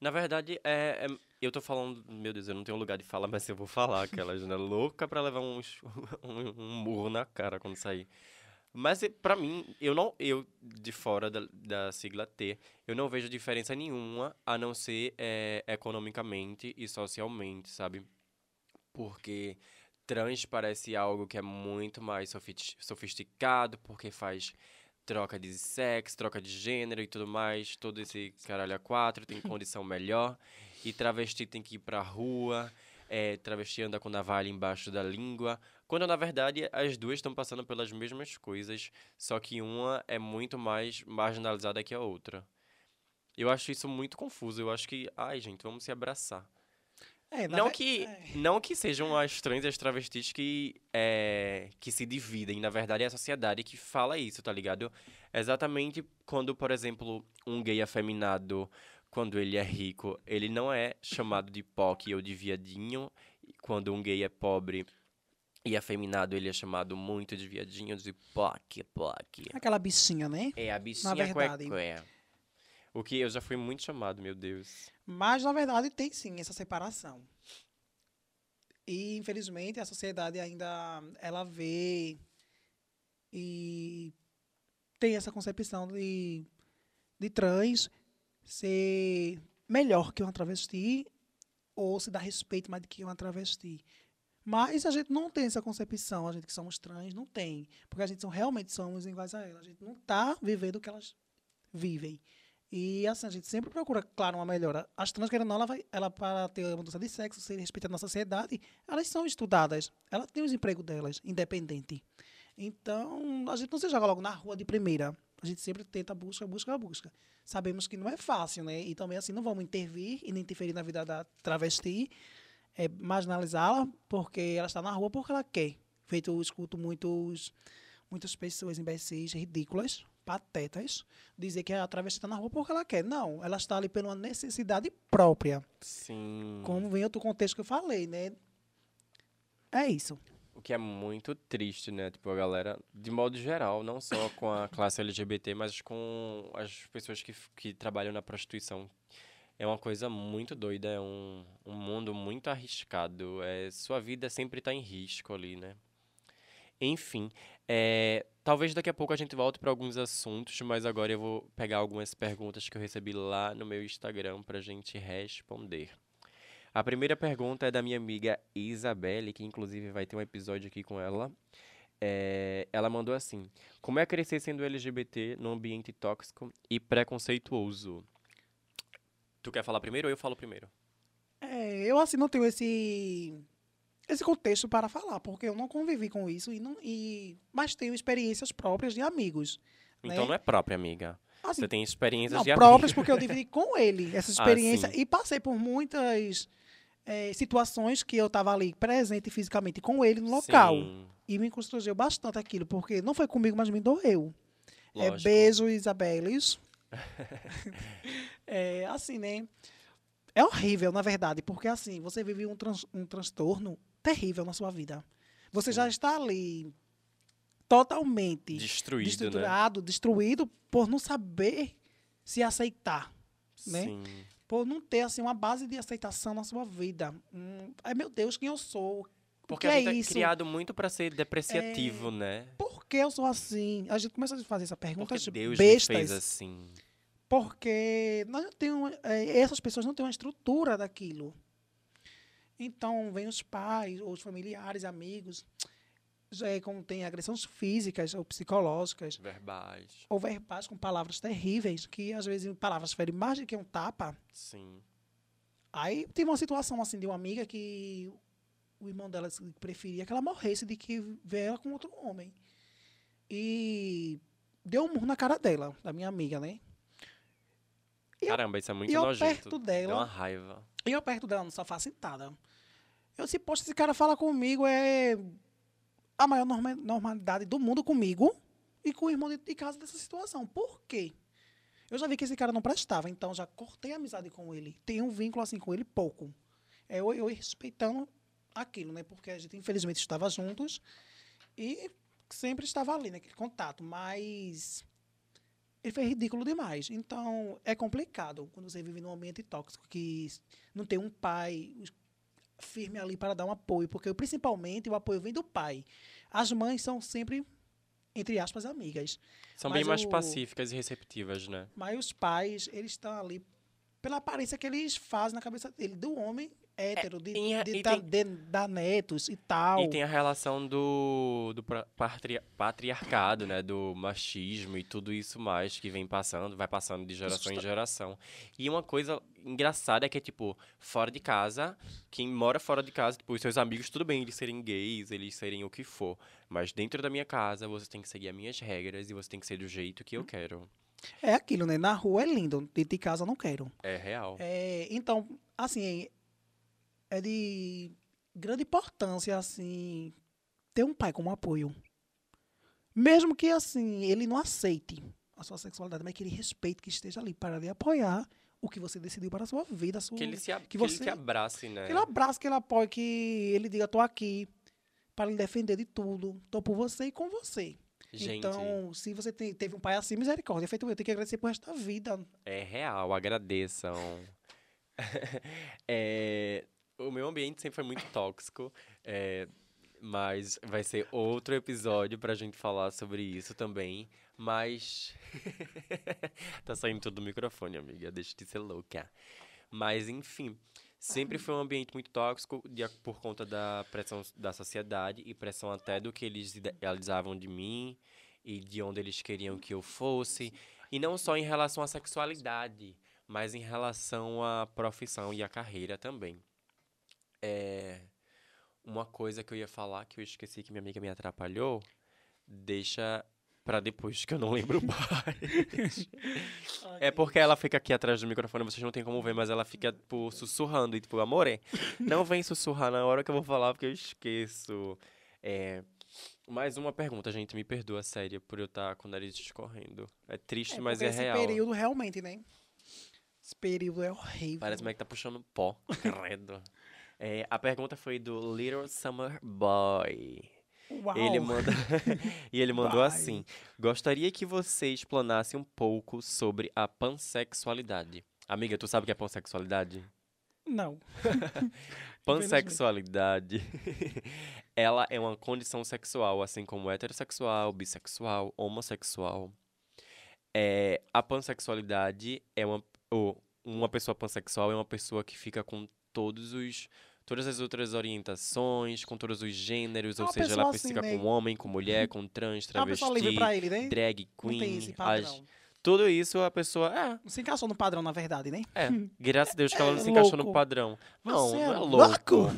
Na verdade, é, é- eu tô falando, meu Deus, eu não tenho lugar de fala, mas eu vou falar aquelas, né? Louca pra levar uns, um, um murro na cara quando sair. Mas pra mim, eu não, eu de fora da, da sigla T, eu não vejo diferença nenhuma a não ser é, economicamente e socialmente, sabe? Porque trans parece algo que é muito mais sofis- sofisticado, porque faz troca de sexo, troca de gênero e tudo mais, todo esse caralho a quatro tem condição melhor. E travesti tem que ir pra rua, é, travesti anda com navalha embaixo da língua. Quando na verdade as duas estão passando pelas mesmas coisas, só que uma é muito mais marginalizada que a outra. Eu acho isso muito confuso. Eu acho que, ai gente, vamos se abraçar. É, Não ve- que, é. não que sejam as trans e as travestis que, é, que se dividem. Na verdade, é a sociedade que fala isso, tá ligado? Exatamente quando, por exemplo, um gay afeminado, quando ele é rico, ele não é chamado de POC ou de viadinho. Quando um gay é pobre e afeminado, ele é chamado muito de viadinho, de POC, POC. Aquela bichinha, né? É a bichinha verdade. cué, O que eu já fui muito chamado, meu Deus. Mas, na verdade, tem sim essa separação. E, infelizmente, a sociedade ainda ela vê e tem essa concepção de, de trans ser melhor que uma travesti ou se dar respeito mais do que uma travesti. Mas a gente não tem essa concepção, a gente que somos trans não tem, porque a gente são, realmente somos iguais a elas. A gente não está vivendo o que elas vivem. E assim, a gente sempre procura, claro, uma melhora. As trans, querendo ou não, ela, vai, ela para ter a mudança de sexo, ser respeitada na sociedade, elas são estudadas. Elas têm os empregos delas, independente. Então, a gente não se joga logo na rua de primeira. A gente sempre tenta, busca, busca, busca. Sabemos que não é fácil, né? E também, assim, não vamos intervir e nem interferir na vida da travesti, é, marginalizá-la, porque ela está na rua porque ela quer. Feito, eu escuto muitos, muitas pessoas imbecis, ridículas, patetas, dizer que a travesti está na rua porque ela quer. Não, ela está ali uma necessidade própria. Sim. Como vem outro contexto que eu falei, né? É isso. O que é muito triste, né? Tipo, a galera, de modo geral, não só com a classe LGBT, mas com as pessoas que, que trabalham na prostituição. É uma coisa muito doida, é um, um mundo muito arriscado. É, sua vida sempre tá em risco ali, né? Enfim, é, talvez daqui a pouco a gente volte para alguns assuntos, mas agora eu vou pegar algumas perguntas que eu recebi lá no meu Instagram pra gente responder. A primeira pergunta é da minha amiga Isabelle, que inclusive vai ter um episódio aqui com ela. É, ela mandou assim: Como é crescer sendo LGBT num ambiente tóxico e preconceituoso? Tu quer falar primeiro ou eu falo primeiro? É, eu assim não tenho esse esse contexto para falar, porque eu não convivi com isso e não e mas tenho experiências próprias de amigos. Então Né? não é própria, amiga. Assim, Você tem experiências não, de próprias amiga. porque eu dividi com ele essa Ah, experiência sim. e passei por muitas é, situações que eu estava ali presente fisicamente com ele no local. Sim, E me constrangeu bastante aquilo, porque não foi comigo, mas me doeu. É, beijo, Isabeles. é, assim, né? É horrível, na verdade, porque assim, você vive um, trans- um transtorno terrível na sua vida. Você já está ali totalmente Destruído, né? destruído por não saber se aceitar, né? Sim. Por não ter assim uma base de aceitação na sua vida. Hum, ai meu Deus, quem eu sou? Porque que a é gente é isso? criado muito pra ser depreciativo, né? Por que eu sou assim? A gente começa a fazer essa Porque pergunta Deus me bestas. fez assim. Porque nós não temos, é, essas pessoas não têm uma estrutura daquilo. Então, vem os pais, os familiares, amigos, já é como tem agressões físicas ou psicológicas, Verbais. ou verbais com palavras terríveis, que às vezes palavras ferem mais do que um tapa. Sim. Aí tive uma situação assim de uma amiga que o irmão dela preferia que ela morresse de que ver ela com outro homem. E deu um murro na cara dela, da minha amiga, né? E eu- Caramba, isso é muito e eu nojento. perto Deu dela, uma raiva. e eu perto dela no sofá sentada. Eu disse, poxa, esse cara fala comigo, é a maior norma- normalidade do mundo comigo e com o irmão de, de casa dessa situação. Por quê? Eu já vi que esse cara não prestava, então já cortei a amizade com ele. Tenho um vínculo assim com ele pouco. É eu, eu respeitando aquilo, né? Porque a gente infelizmente estava juntos e sempre estava ali naquele contato, mas ele foi ridículo demais. Então, é complicado quando você vive num ambiente tóxico que não tem um pai firme ali para dar um apoio, porque principalmente o apoio vem do pai. As mães são sempre, entre aspas, amigas. São Mas bem mais o- pacíficas e receptivas, né? Mas os pais, eles estão ali pela aparência que eles fazem na cabeça dele, do homem hétero, de, e- de, tá- tem- de dar netos e tal. E tem a relação do, do patria- patriarcado, né? Do machismo e tudo isso mais que vem passando, vai passando de geração em geração. E uma coisa engraçada é que é, tipo, fora de casa, quem mora fora de casa, tipo, os seus amigos, tudo bem eles serem gays, eles serem o que for. Mas dentro da minha casa, você tem que seguir as minhas regras e você tem que ser do jeito que eu Hum. quero. É aquilo, né? Na rua é lindo, dentro de casa eu não quero. É real. É, então, assim, é de grande importância, assim, ter um pai como apoio. Mesmo que, assim, ele não aceite a sua sexualidade, mas que ele respeite, que esteja ali para lhe apoiar o que você decidiu para a sua vida. A sua, Que ele, se, que que ele você- te abrace, né? que ele abrace, que ele apoie, que ele diga, tô aqui para lhe defender de tudo. Tô por você e com você. Gente, Então, se você tem- teve um pai assim, misericórdia. Feito eu, tenho que agradecer pro resto da vida. é real, agradeçam. É, o meu ambiente sempre foi muito tóxico, é, mas vai ser outro episódio pra gente falar sobre isso também. Mas. tá saindo tudo do microfone, amiga. Deixa de ser louca. Mas, enfim. Sempre foi um ambiente muito tóxico de por conta da pressão da sociedade e pressão até do que eles idealizavam de mim e de onde eles queriam que eu fosse. E não só em relação à sexualidade, mas em relação à profissão e à carreira também. É, uma coisa que eu ia falar que eu esqueci que minha amiga me atrapalhou, deixa pra depois, que eu não lembro mais. É porque ela fica aqui atrás do microfone, vocês não tem como ver, mas ela fica, tipo, sussurrando. E, tipo, amore, não vem sussurrar na hora que eu vou falar, porque eu esqueço. É, mais uma pergunta, gente, me perdoa, sério, por eu estar com o nariz escorrendo. É triste, mas porque é esse real. período realmente, né? Esse período é horrível. Parece mais que tá puxando pó. Credo. É, a pergunta foi do Little Summer Boy. Uau. Ele manda e ele mandou Vai. assim: Gostaria que você explanasse um pouco sobre a pansexualidade. Amiga, tu sabe o que é pansexualidade? Não. Pansexualidade, ela é uma condição sexual, assim como heterossexual, bissexual, homossexual. É, a pansexualidade é uma, ou uma pessoa pansexual é uma pessoa que fica com todos os todas as outras orientações, com todos os gêneros, É ou seja, ela assim, né? com homem, com mulher, com trans, É travesti, ele, né? drag queen, as- tudo isso a pessoa Não se encaixou no padrão, na verdade, né? é, é, graças a Deus que ela não É se encaixou no louco. padrão. Não, não é é louco. louco.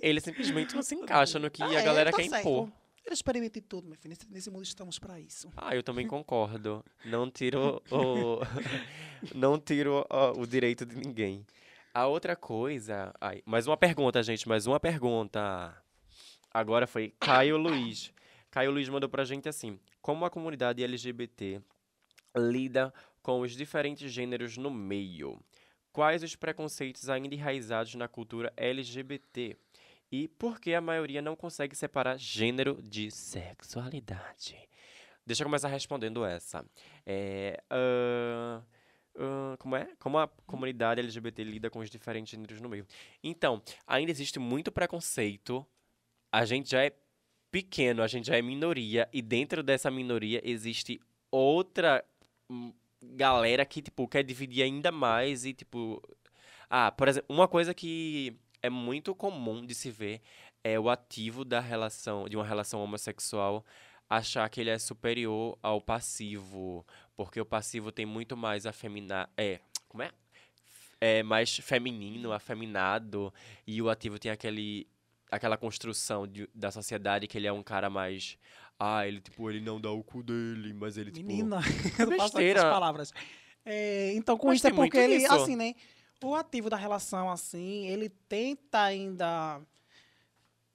Ele simplesmente não se encaixa no que Ah, a é, galera tá quer certo. impor. Ele experimenta tudo, meu filho. Nesse, nesse mundo estamos pra isso. Ah, eu também concordo. Não tiro o não tiro ó, o direito de ninguém. A outra coisa, ai, mais uma pergunta, gente, mais uma pergunta. Agora foi Caio Luiz. Caio Luiz mandou pra gente assim: Como a comunidade LGBT lida com os diferentes gêneros no meio? Quais os preconceitos ainda enraizados na cultura LGBT? E por que a maioria não consegue separar gênero de sexualidade? Deixa eu começar respondendo essa. É, ahn, como é? Como a comunidade LGBT lida com os diferentes gêneros no meio? Então, ainda existe muito preconceito. A gente já é pequeno, a gente já é minoria. E dentro dessa minoria existe outra hum, galera que, tipo, quer dividir ainda mais e, tipo... Ah, por exemplo, uma coisa que é muito comum de se ver é o ativo da relação, de uma relação homossexual achar que ele é superior ao passivo, porque o passivo tem muito mais afemina, é, como é? É mais feminino, afeminado, e o ativo tem aquele aquela construção de- da sociedade que ele é um cara mais ah, ele tipo, ele não dá o cu dele, mas ele tipo Menina, eu faço besteira. essas palavras. É, então, com Mas isso é porque ele, disso. assim, né? O ativo da relação, assim, ele tenta ainda.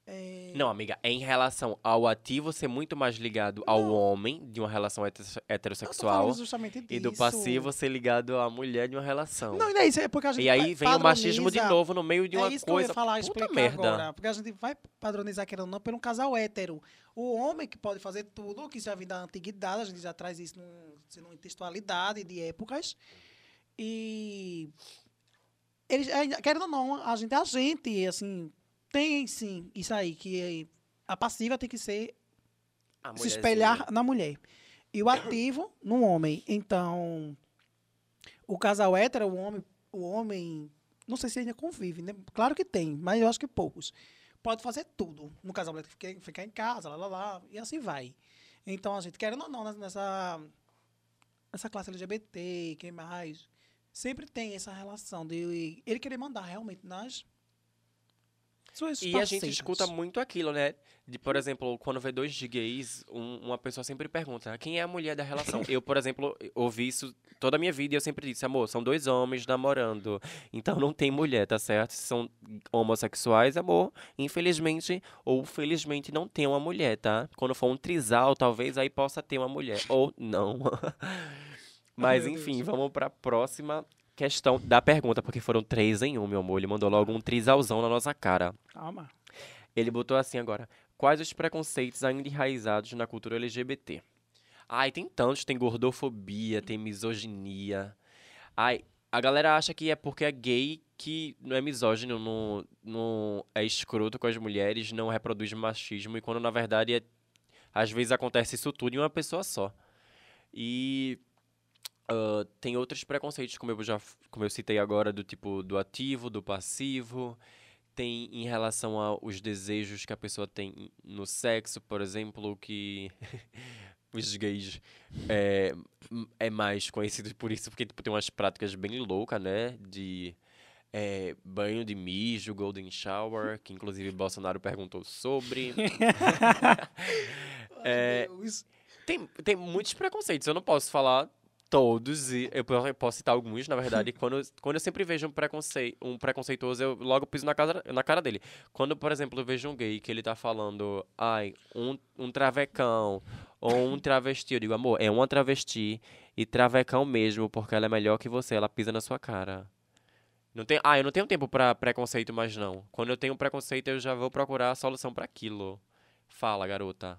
É, Não, amiga, é em relação ao ativo ser muito mais ligado ao Não. homem de uma relação heterossexual justamente disso. e do passivo ser ligado à mulher de uma relação. Não, e não é isso, é porque a gente E aí vem o machismo de novo no meio de uma é isso coisa. que eu ia falar, Puta merda. agora. Porque a gente vai padronizar, querendo ou não, por um casal hétero. O homem que pode fazer tudo, que já vem da antiguidade, a gente já traz isso num, assim, numa textualidade de épocas. E... Eles, ainda- querendo ou não, a gente é a gente, assim... Tem, sim, isso aí, que a passiva tem que ser se espelhar na mulher. E o ativo no homem. Então, o casal hétero, o homem, o homem, não sei se ainda convive, né? Claro que tem, mas eu acho que poucos. Pode fazer tudo. No casal hétero, ficar, ficar em casa, lá, lá, lá, e assim vai. Então, a gente, querendo ou não, nessa, nessa classe LGBT, quem mais, sempre tem essa relação de ele querer mandar realmente nas E a gente escuta muito aquilo, né? De, por exemplo, quando vê dois de gays, um- uma pessoa sempre pergunta quem é a mulher da relação. eu, por exemplo, ouvi isso toda a minha vida e eu sempre disse, amor, são dois homens namorando. Então não tem mulher, tá certo? Se são homossexuais, amor, infelizmente ou felizmente não tem uma mulher, tá? Quando for um trisal, talvez aí possa ter uma mulher. Ou não. Mas enfim, vamos pra próxima questão da pergunta, porque foram três em um, meu amor. Ele mandou logo um trisalzão na nossa cara. Calma. Ele botou assim agora. Quais os preconceitos ainda enraizados na cultura LGBT? Ai, tem tantos. Tem gordofobia, tem misoginia. Ai, a galera acha que é porque é gay que não é misógino, não, não é escroto com as mulheres, não reproduz machismo. E quando na verdade é, às vezes acontece isso tudo em uma pessoa só. E ah, tem outros preconceitos, como eu já como eu citei agora, do tipo do ativo, do passivo tem em relação aos desejos que a pessoa tem no sexo, por exemplo, que os gays é, é mais conhecido por isso, porque tipo, tem umas práticas bem loucas, né? De é, banho de mijo, golden shower, que inclusive Bolsonaro perguntou sobre. É, Deus. tem, tem muitos preconceitos, eu não posso falar todos, e eu po- eu posso citar alguns, na verdade. quando, eu- quando eu sempre vejo um, preconceito, um preconceituoso, eu logo piso na, casa, na cara dele. Quando, por exemplo, eu vejo um gay que ele tá falando, ai, um, um travecão ou um travesti, eu digo, amor, é uma travesti e travecão mesmo, porque ela é melhor que você, ela pisa na sua cara. Não tem, ah, eu não tenho tempo pra preconceito mais não. Quando eu tenho preconceito, eu já vou procurar a solução pra aquilo. Fala, garota.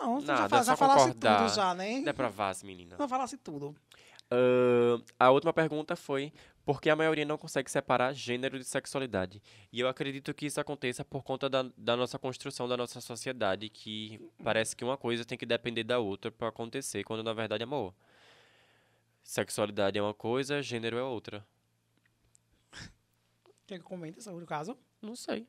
Não, você Nada, já, fa- é já falasse tudo já, né? Não é pra vaz, menina. Não falasse tudo. Ahn, a última pergunta foi por que a maioria não consegue separar gênero de sexualidade? E eu acredito que isso aconteça por conta da, da nossa construção da nossa sociedade, que parece que uma coisa tem que depender da outra para acontecer, quando na verdade, amor, sexualidade é uma coisa, gênero é outra. Quer que comente sobre o caso? Não sei.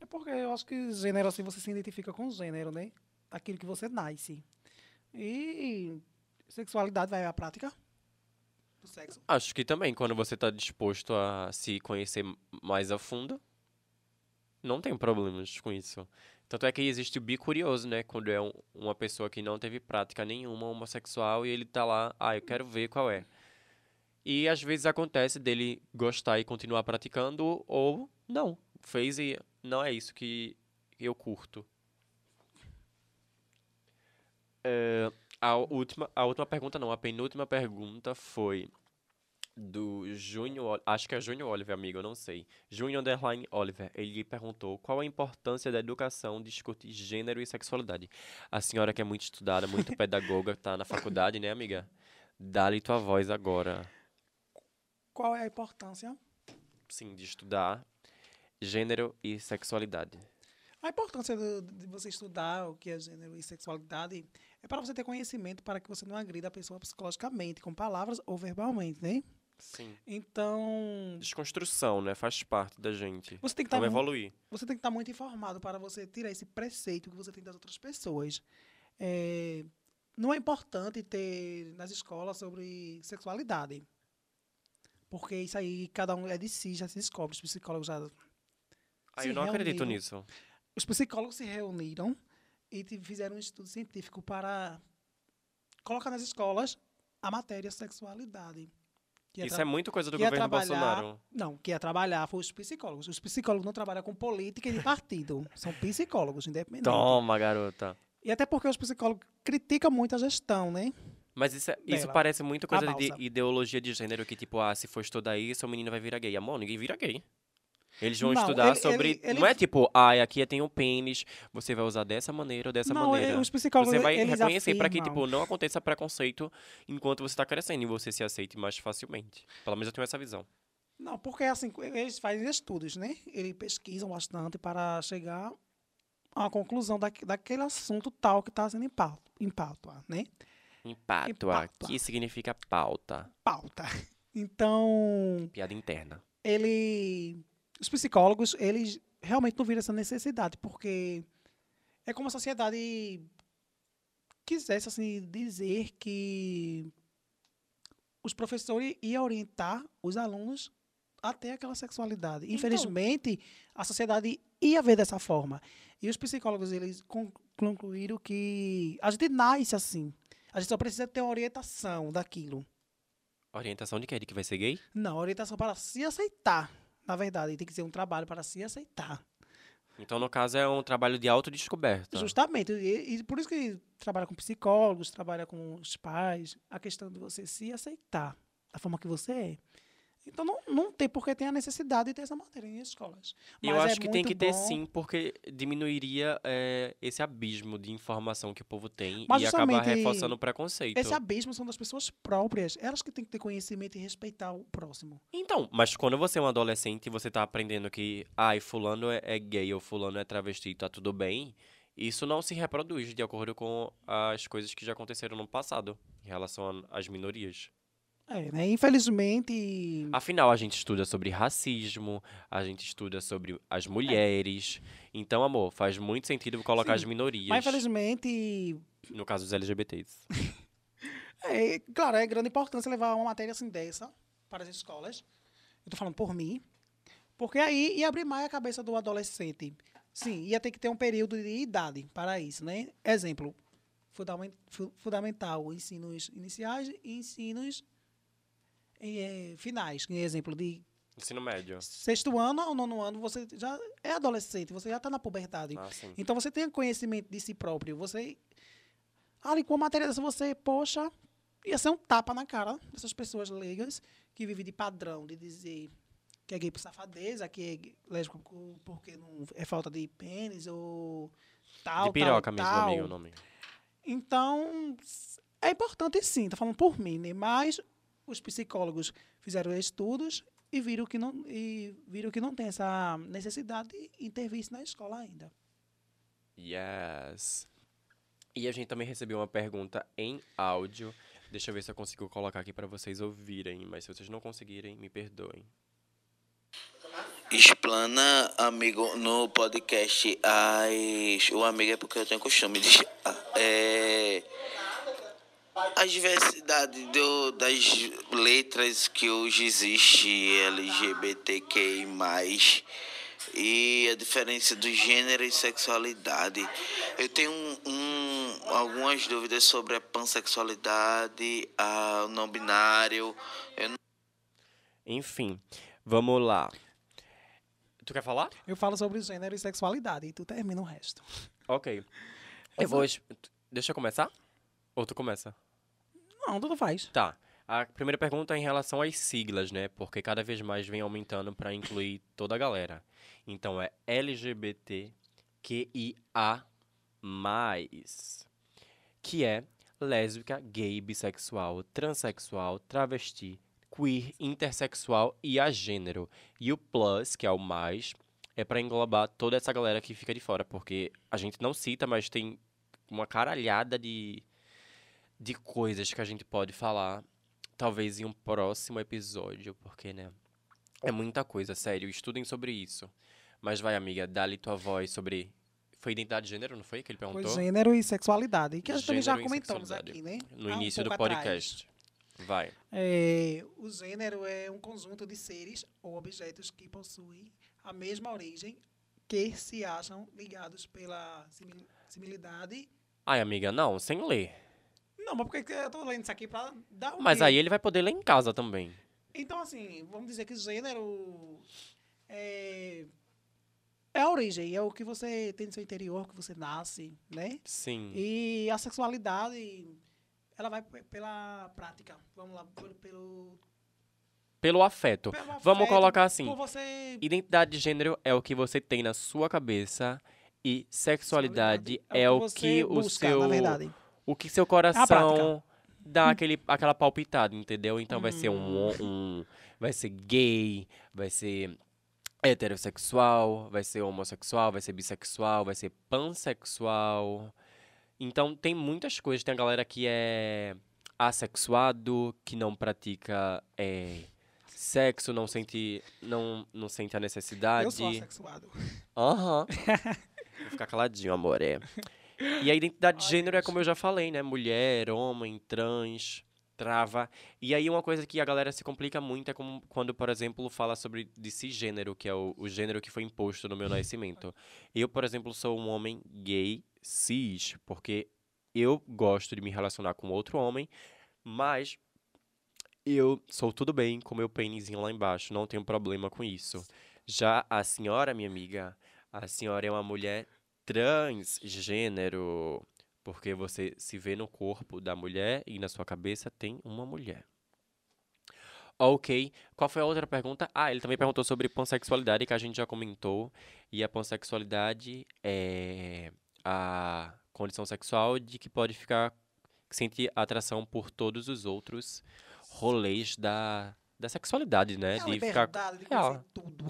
É porque eu acho que gênero, assim, você se identifica com gênero, né? Aquilo que você nasce. E sexualidade vai à prática do sexo. Acho que também, quando você está disposto a se conhecer mais a fundo, não tem problemas com isso. Tanto é que existe o bicurioso, né? Quando é um- uma pessoa que não teve prática nenhuma homossexual e ele tá lá, ah, eu quero ver qual é. E às vezes acontece dele gostar e continuar praticando, ou não. Fez e não é isso que eu curto. É, a última, a última pergunta não, a penúltima pergunta foi do Júnior, acho que é Júnior Oliver, amigo, eu não sei. Júnior Underline Oliver, ele perguntou qual a importância da educação discutir gênero e sexualidade. A senhora que é muito estudada, muito pedagoga, tá na faculdade, né, amiga? Dá-lhe tua voz agora. Qual é a importância? Sim, de estudar gênero e sexualidade. A importância do- de você estudar o que é gênero e sexualidade é para você ter conhecimento para que você não agrida a pessoa psicologicamente, com palavras ou verbalmente, né? Sim. Então, Desconstrução, né? Faz parte da gente. você tem que estar Vamos evoluir. você tem que estar muito informado para você tirar esse preceito que você tem das outras pessoas. É, não é importante ter nas escolas sobre sexualidade. Porque isso aí, cada um é de si, já se descobre. Os psicólogos já. Ah, eu não acredito reuniram. nisso. Os psicólogos se reuniram e fizeram um estudo científico para colocar nas escolas a matéria sexualidade. Ia Isso é muito coisa do ia governo Bolsonaro. Não, que ia trabalhar foi os psicólogos. Os psicólogos não trabalham com política e de partido. São psicólogos, independentes. Toma, garota. E até porque os psicólogos criticam muito a gestão, né? Mas isso, é- isso parece muito coisa de ideologia de gênero, que tipo, ah, se for estudar isso, o menino vai virar gay. Amor, ninguém vira gay. Eles vão Não, estudar ele- sobre. ele- ele- Não é tipo, ah, aqui tem um pênis, você vai usar dessa maneira ou dessa não, maneira. é, os psicólogos Você vai reconhecer para que, tipo, não aconteça preconceito enquanto você tá crescendo e você se aceite mais facilmente. Pelo menos eu tenho essa visão. Não, porque assim, eles fazem estudos, né? Eles pesquisam bastante para chegar a uma conclusão daque- daquele assunto tal que está sendo em pauta, em pauta, né? Impacto, Impacto. aqui significa pauta. Pauta. Então, Piada interna. ele os psicólogos eles realmente não viram essa necessidade porque é como a sociedade quisesse assim dizer que os professores iam orientar os alunos a ter aquela sexualidade. Então. Infelizmente, a sociedade ia ver dessa forma. E os psicólogos, eles con- concluíram que a gente nasce assim. A gente só precisa ter uma orientação daquilo. Orientação de quê? De que vai ser gay? Não, orientação para se aceitar. Na verdade, tem que ser um trabalho para se aceitar. Então, no caso, é um trabalho de autodescoberta. Justamente. E, e por isso que trabalha com psicólogos, trabalha com os pais, a questão de você se aceitar da forma que você é. Então não, não tem porque tem a necessidade de ter essa matéria em escolas. E eu Mas é acho que tem que ter bom- sim, porque diminuiria é, esse abismo de informação que o povo tem Mas e acabar reforçando o preconceito. Esse abismo são das pessoas próprias. Elas que têm que ter conhecimento e respeitar o próximo. Então, mas quando você é um adolescente e você tá aprendendo que, ai, fulano é, é gay ou fulano é travesti, tá tudo bem, isso não se reproduz de acordo com as coisas que já aconteceram no passado em relação às minorias. É, né? Infelizmente. Afinal, a gente estuda sobre racismo, a gente estuda sobre as mulheres. Então, amor, faz muito sentido colocar Sim, as minorias. Mas infelizmente. No caso dos LGBTs. É, claro, é grande importância levar uma matéria assim dessa para as escolas. Eu tô falando por mim. Porque aí ia abrir mais a cabeça do adolescente. Sim, ia ter que ter um período de idade para isso, né? Exemplo, fundamen- fu- fundamental, ensinos iniciais e ensinos eh, finais. Exemplo, de Ensino médio. sexto ano ao nono ano, você já é adolescente, você já está na puberdade. Ah. Então você tem conhecimento de si próprio. Você. Ali, com a matéria dessa, você, poxa, ia ser um tapa na cara dessas pessoas leigas que vivem de padrão, de dizer que é gay por safadeza, que é lésbico por- porque não é falta de pênis ou tal. de piroca tal, mesmo, tal. amigo, o nome. Então, é importante sim, tô falando por mim, né? Mas os psicólogos fizeram estudos e viram que não, e viram que não tem essa necessidade de intervir na escola ainda. Yes. E a gente também recebeu uma pergunta em áudio. Deixa eu ver se eu consigo colocar aqui pra vocês ouvirem, mas se vocês não conseguirem, me perdoem. Explana, amigo, no podcast as. O amigo é porque eu tenho costume de. É, a diversidade do, das letras que hoje existe LGBTQI, e a diferença do gênero e sexualidade. Eu tenho um, um- algumas dúvidas sobre a pansexualidade, a, o não binário. Eu Enfim, vamos lá. Tu quer falar? Eu falo sobre gênero e sexualidade e tu termina o resto. Ok. Eu vou. Deixa eu começar? Ou tu começa? Não, tudo faz. Tá. A primeira pergunta é em relação às siglas, né? Porque cada vez mais vem aumentando para incluir toda a galera. Então é LGBTQIA+, que é lésbica, gay, bissexual, transexual, travesti, queer, intersexual e agênero. E o plus, que é o mais, é para englobar toda essa galera que fica de fora, porque a gente não cita, mas tem uma caralhada de de coisas que a gente pode falar, talvez em um próximo episódio, porque, né? É muita coisa, sério. Estudem sobre isso. Mas vai, amiga, dá-lhe tua voz sobre. Foi identidade de gênero, não foi? Que ele Foi perguntou? gênero e sexualidade, que a gente também já comentamos aqui, né? No Há um início do pouco atrás. podcast. Vai. É, o gênero é um conjunto de seres ou objetos que possuem a mesma origem, que se acham ligados pela simil- similidade. Ai, amiga, não, sem ler. Não, mas porque eu tô lendo isso aqui pra dar o Mas aí ele vai poder ler em casa também. Então, assim, vamos dizer que gênero é, é a origem, é o que você tem no seu interior, que você nasce, né? Sim. E a sexualidade, ela vai pe- pela prática. Vamos lá, pelo... pelo, Pelo afeto. pelo Vamos afeto, colocar assim. Você... Identidade de gênero é o que você tem na sua cabeça e sexualidade é o você que o busca, seu Na verdade. O que seu coração dá aquele, aquela palpitada, entendeu? Então vai ser um, Hum. um. Vai ser gay, vai ser heterossexual, vai ser homossexual, vai ser bissexual, vai ser pansexual. Então tem muitas coisas. Tem a galera que é assexuado, que não pratica é, sexo, não sente, não, não sente a necessidade. Eu sou assexuado. Aham. Vou ficar caladinho, amor. É. E a identidade de gênero é como eu já falei, né? Mulher, homem, trans. trava. E aí uma coisa que a galera se complica muito é como quando, por exemplo, fala sobre de cisgênero, que é o, o gênero que foi imposto no meu nascimento. Eu, por exemplo, sou um homem gay cis, porque eu gosto de me relacionar com outro homem, mas eu sou tudo bem com meu pênisinho lá embaixo, não tenho problema com isso. Já a senhora, minha amiga, a senhora é uma mulher transgênero, porque você se vê no corpo da mulher e na sua cabeça tem uma mulher. Ok. Qual foi a outra pergunta? Ah, ele também perguntou sobre pansexualidade, que a gente já comentou. E a pansexualidade é a condição sexual de que pode ficar que sente atração por todos os outros rolês da, da sexualidade, né? É de ficar de É, tudo.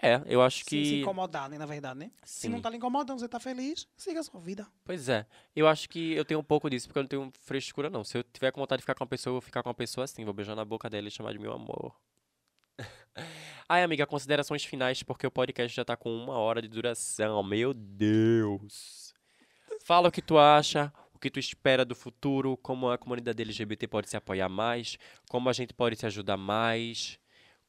É, eu acho Sem se que incomodar, né, na verdade, né? Se Sim. não tá lhe incomodando, você tá feliz, siga a sua vida. Pois é. Eu acho que eu tenho um pouco disso, porque eu não tenho frescura, não. Se eu tiver com vontade de ficar com uma pessoa, eu vou ficar com uma pessoa assim. Vou beijar na boca dela e chamar de meu amor. Ai, amiga, considerações finais, porque o podcast já tá com uma hora de duração. Meu Deus. Fala o que tu acha, o que tu espera do futuro, como a comunidade LGBT pode se apoiar mais, como a gente pode se ajudar mais.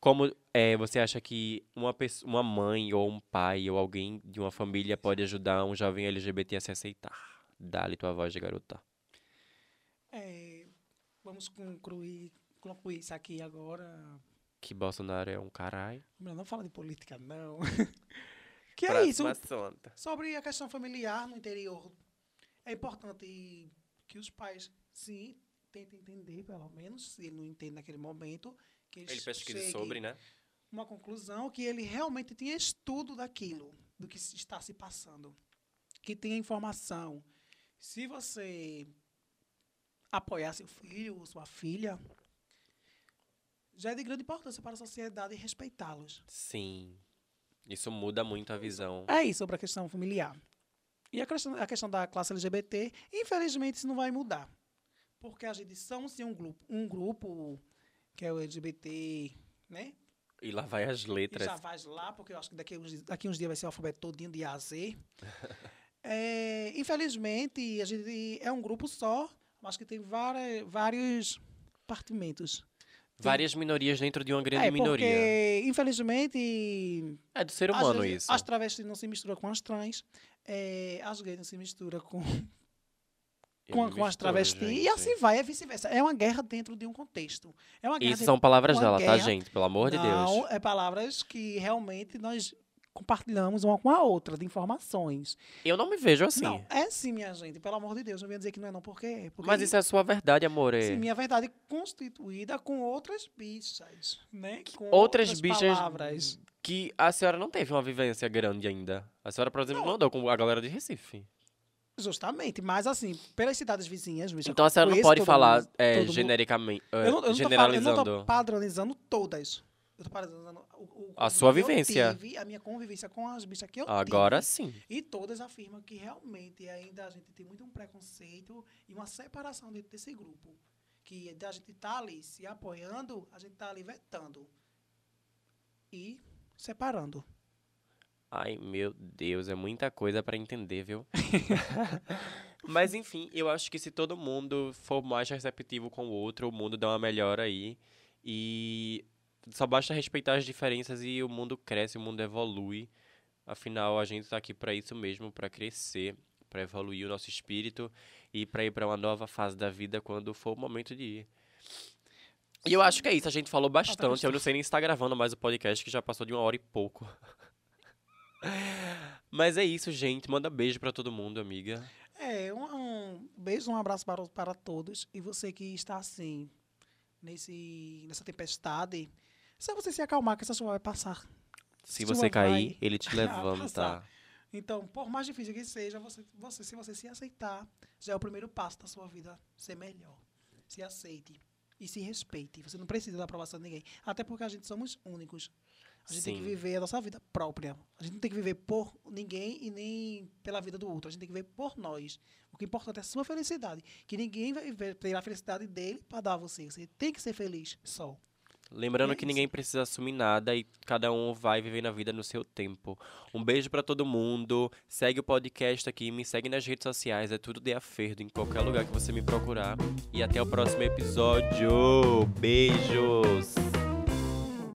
Como é, você acha que uma, pesso- uma mãe ou um pai ou alguém de uma família pode ajudar um jovem LGBT a se aceitar? Dá-lhe tua voz de garota. É, vamos concluir, concluir isso aqui agora. Que Bolsonaro é um caralho. Não fala de política, não. que é isso. assunto. Sobre a questão familiar no interior, é importante que os pais, sim, tentem entender, pelo menos, se não entende naquele momento, que Ele pesquisa sobre, né? uma conclusão que ele realmente tinha estudo daquilo, do que está se passando, que tenha informação. Se você apoiar seu filho ou sua filha, já é de grande importância para a sociedade respeitá-los. Sim. Isso muda muito a visão. É isso sobre a questão familiar. E a questão, a questão da classe LGBT, infelizmente, isso não vai mudar. Porque a gente somos sim um grupo, um grupo que é o LGBT, né? E lá vai as E letras. já vai lá, porque eu acho que daqui uns, daqui uns dias vai ser o alfabeto todinho de A a Z. É, infelizmente, a gente é um grupo só, mas que tem várias, vários partimentos. Várias minorias dentro de uma grande é, minoria. porque, infelizmente, É do ser humano vezes, isso. As travestis não se misturam com as trans, é, as gays não se misturam com, com, com as travestis, e assim vai, é vice-versa. É uma guerra dentro de um contexto. É uma Isso são palavras dela, tá, guerra. gente? Pelo amor de Não, Deus. é palavras que realmente nós compartilhamos uma com a outra, de informações. Eu não me vejo assim. Não, é sim, minha gente, pelo amor de Deus, não venha dizer que não é não, porque é. Porque Mas isso é a sua verdade, amor. sim, É. minha verdade constituída com outras bichas, né? Com Outras bichas palavras. que a senhora não teve uma vivência grande ainda. A senhora, por exemplo, não andou com a galera de Recife. Justamente, mas assim, pelas cidades vizinhas, bicha, Então a senhora não pode falar mundo, é, genericamente, Eu não, eu não tô falando- eu generalizando. não tô padronizando todas. Eu tô padronizando o, o A sua vivência. tive, a minha convivência com as bichas que eu Agora tive. sim. E todas afirmam que realmente ainda a gente tem muito um preconceito e uma separação dentro desse grupo. Que da gente tá ali se apoiando, a gente tá ali vetando. E separando. Ai, meu Deus, é muita coisa pra entender, viu? Mas enfim, eu acho que se todo mundo for mais receptivo com o outro, o mundo dá uma melhora aí. E só basta respeitar as diferenças e o mundo cresce, o mundo evolui. Afinal, a gente tá aqui pra isso mesmo, pra crescer, pra evoluir o nosso espírito e pra ir pra uma nova fase da vida quando for o momento de ir. E eu acho que é isso, a gente falou bastante. Eu não sei nem se tá gravando mais o podcast, que já passou de uma hora e pouco. Mas é isso, gente. Manda beijo pra todo mundo, amiga. É, um, um beijo, um abraço para, para todos. E você que está assim, nesse, nessa tempestade, só você se acalmar que essa chuva vai passar. Se você cair, vai ele te levanta. Então, por mais difícil que seja, você, você, se você se aceitar, já é o primeiro passo da sua vida ser melhor. Se aceite e se respeite. Você não precisa da aprovação de ninguém. Até porque a gente somos únicos. A gente Sim. tem que viver a nossa vida própria. A gente não tem que viver por ninguém e nem pela vida do outro. A gente tem que viver por nós. O que é importante é a sua felicidade. Que ninguém vai ter a felicidade dele para dar a você. Você tem que ser feliz só. Lembrando é que ninguém precisa assumir nada e cada um vai vivendo a vida no seu tempo. Um beijo para todo mundo. Segue o podcast aqui, me segue nas redes sociais, é tudo de aferdo em qualquer lugar que você me procurar. E até o próximo episódio. Beijos.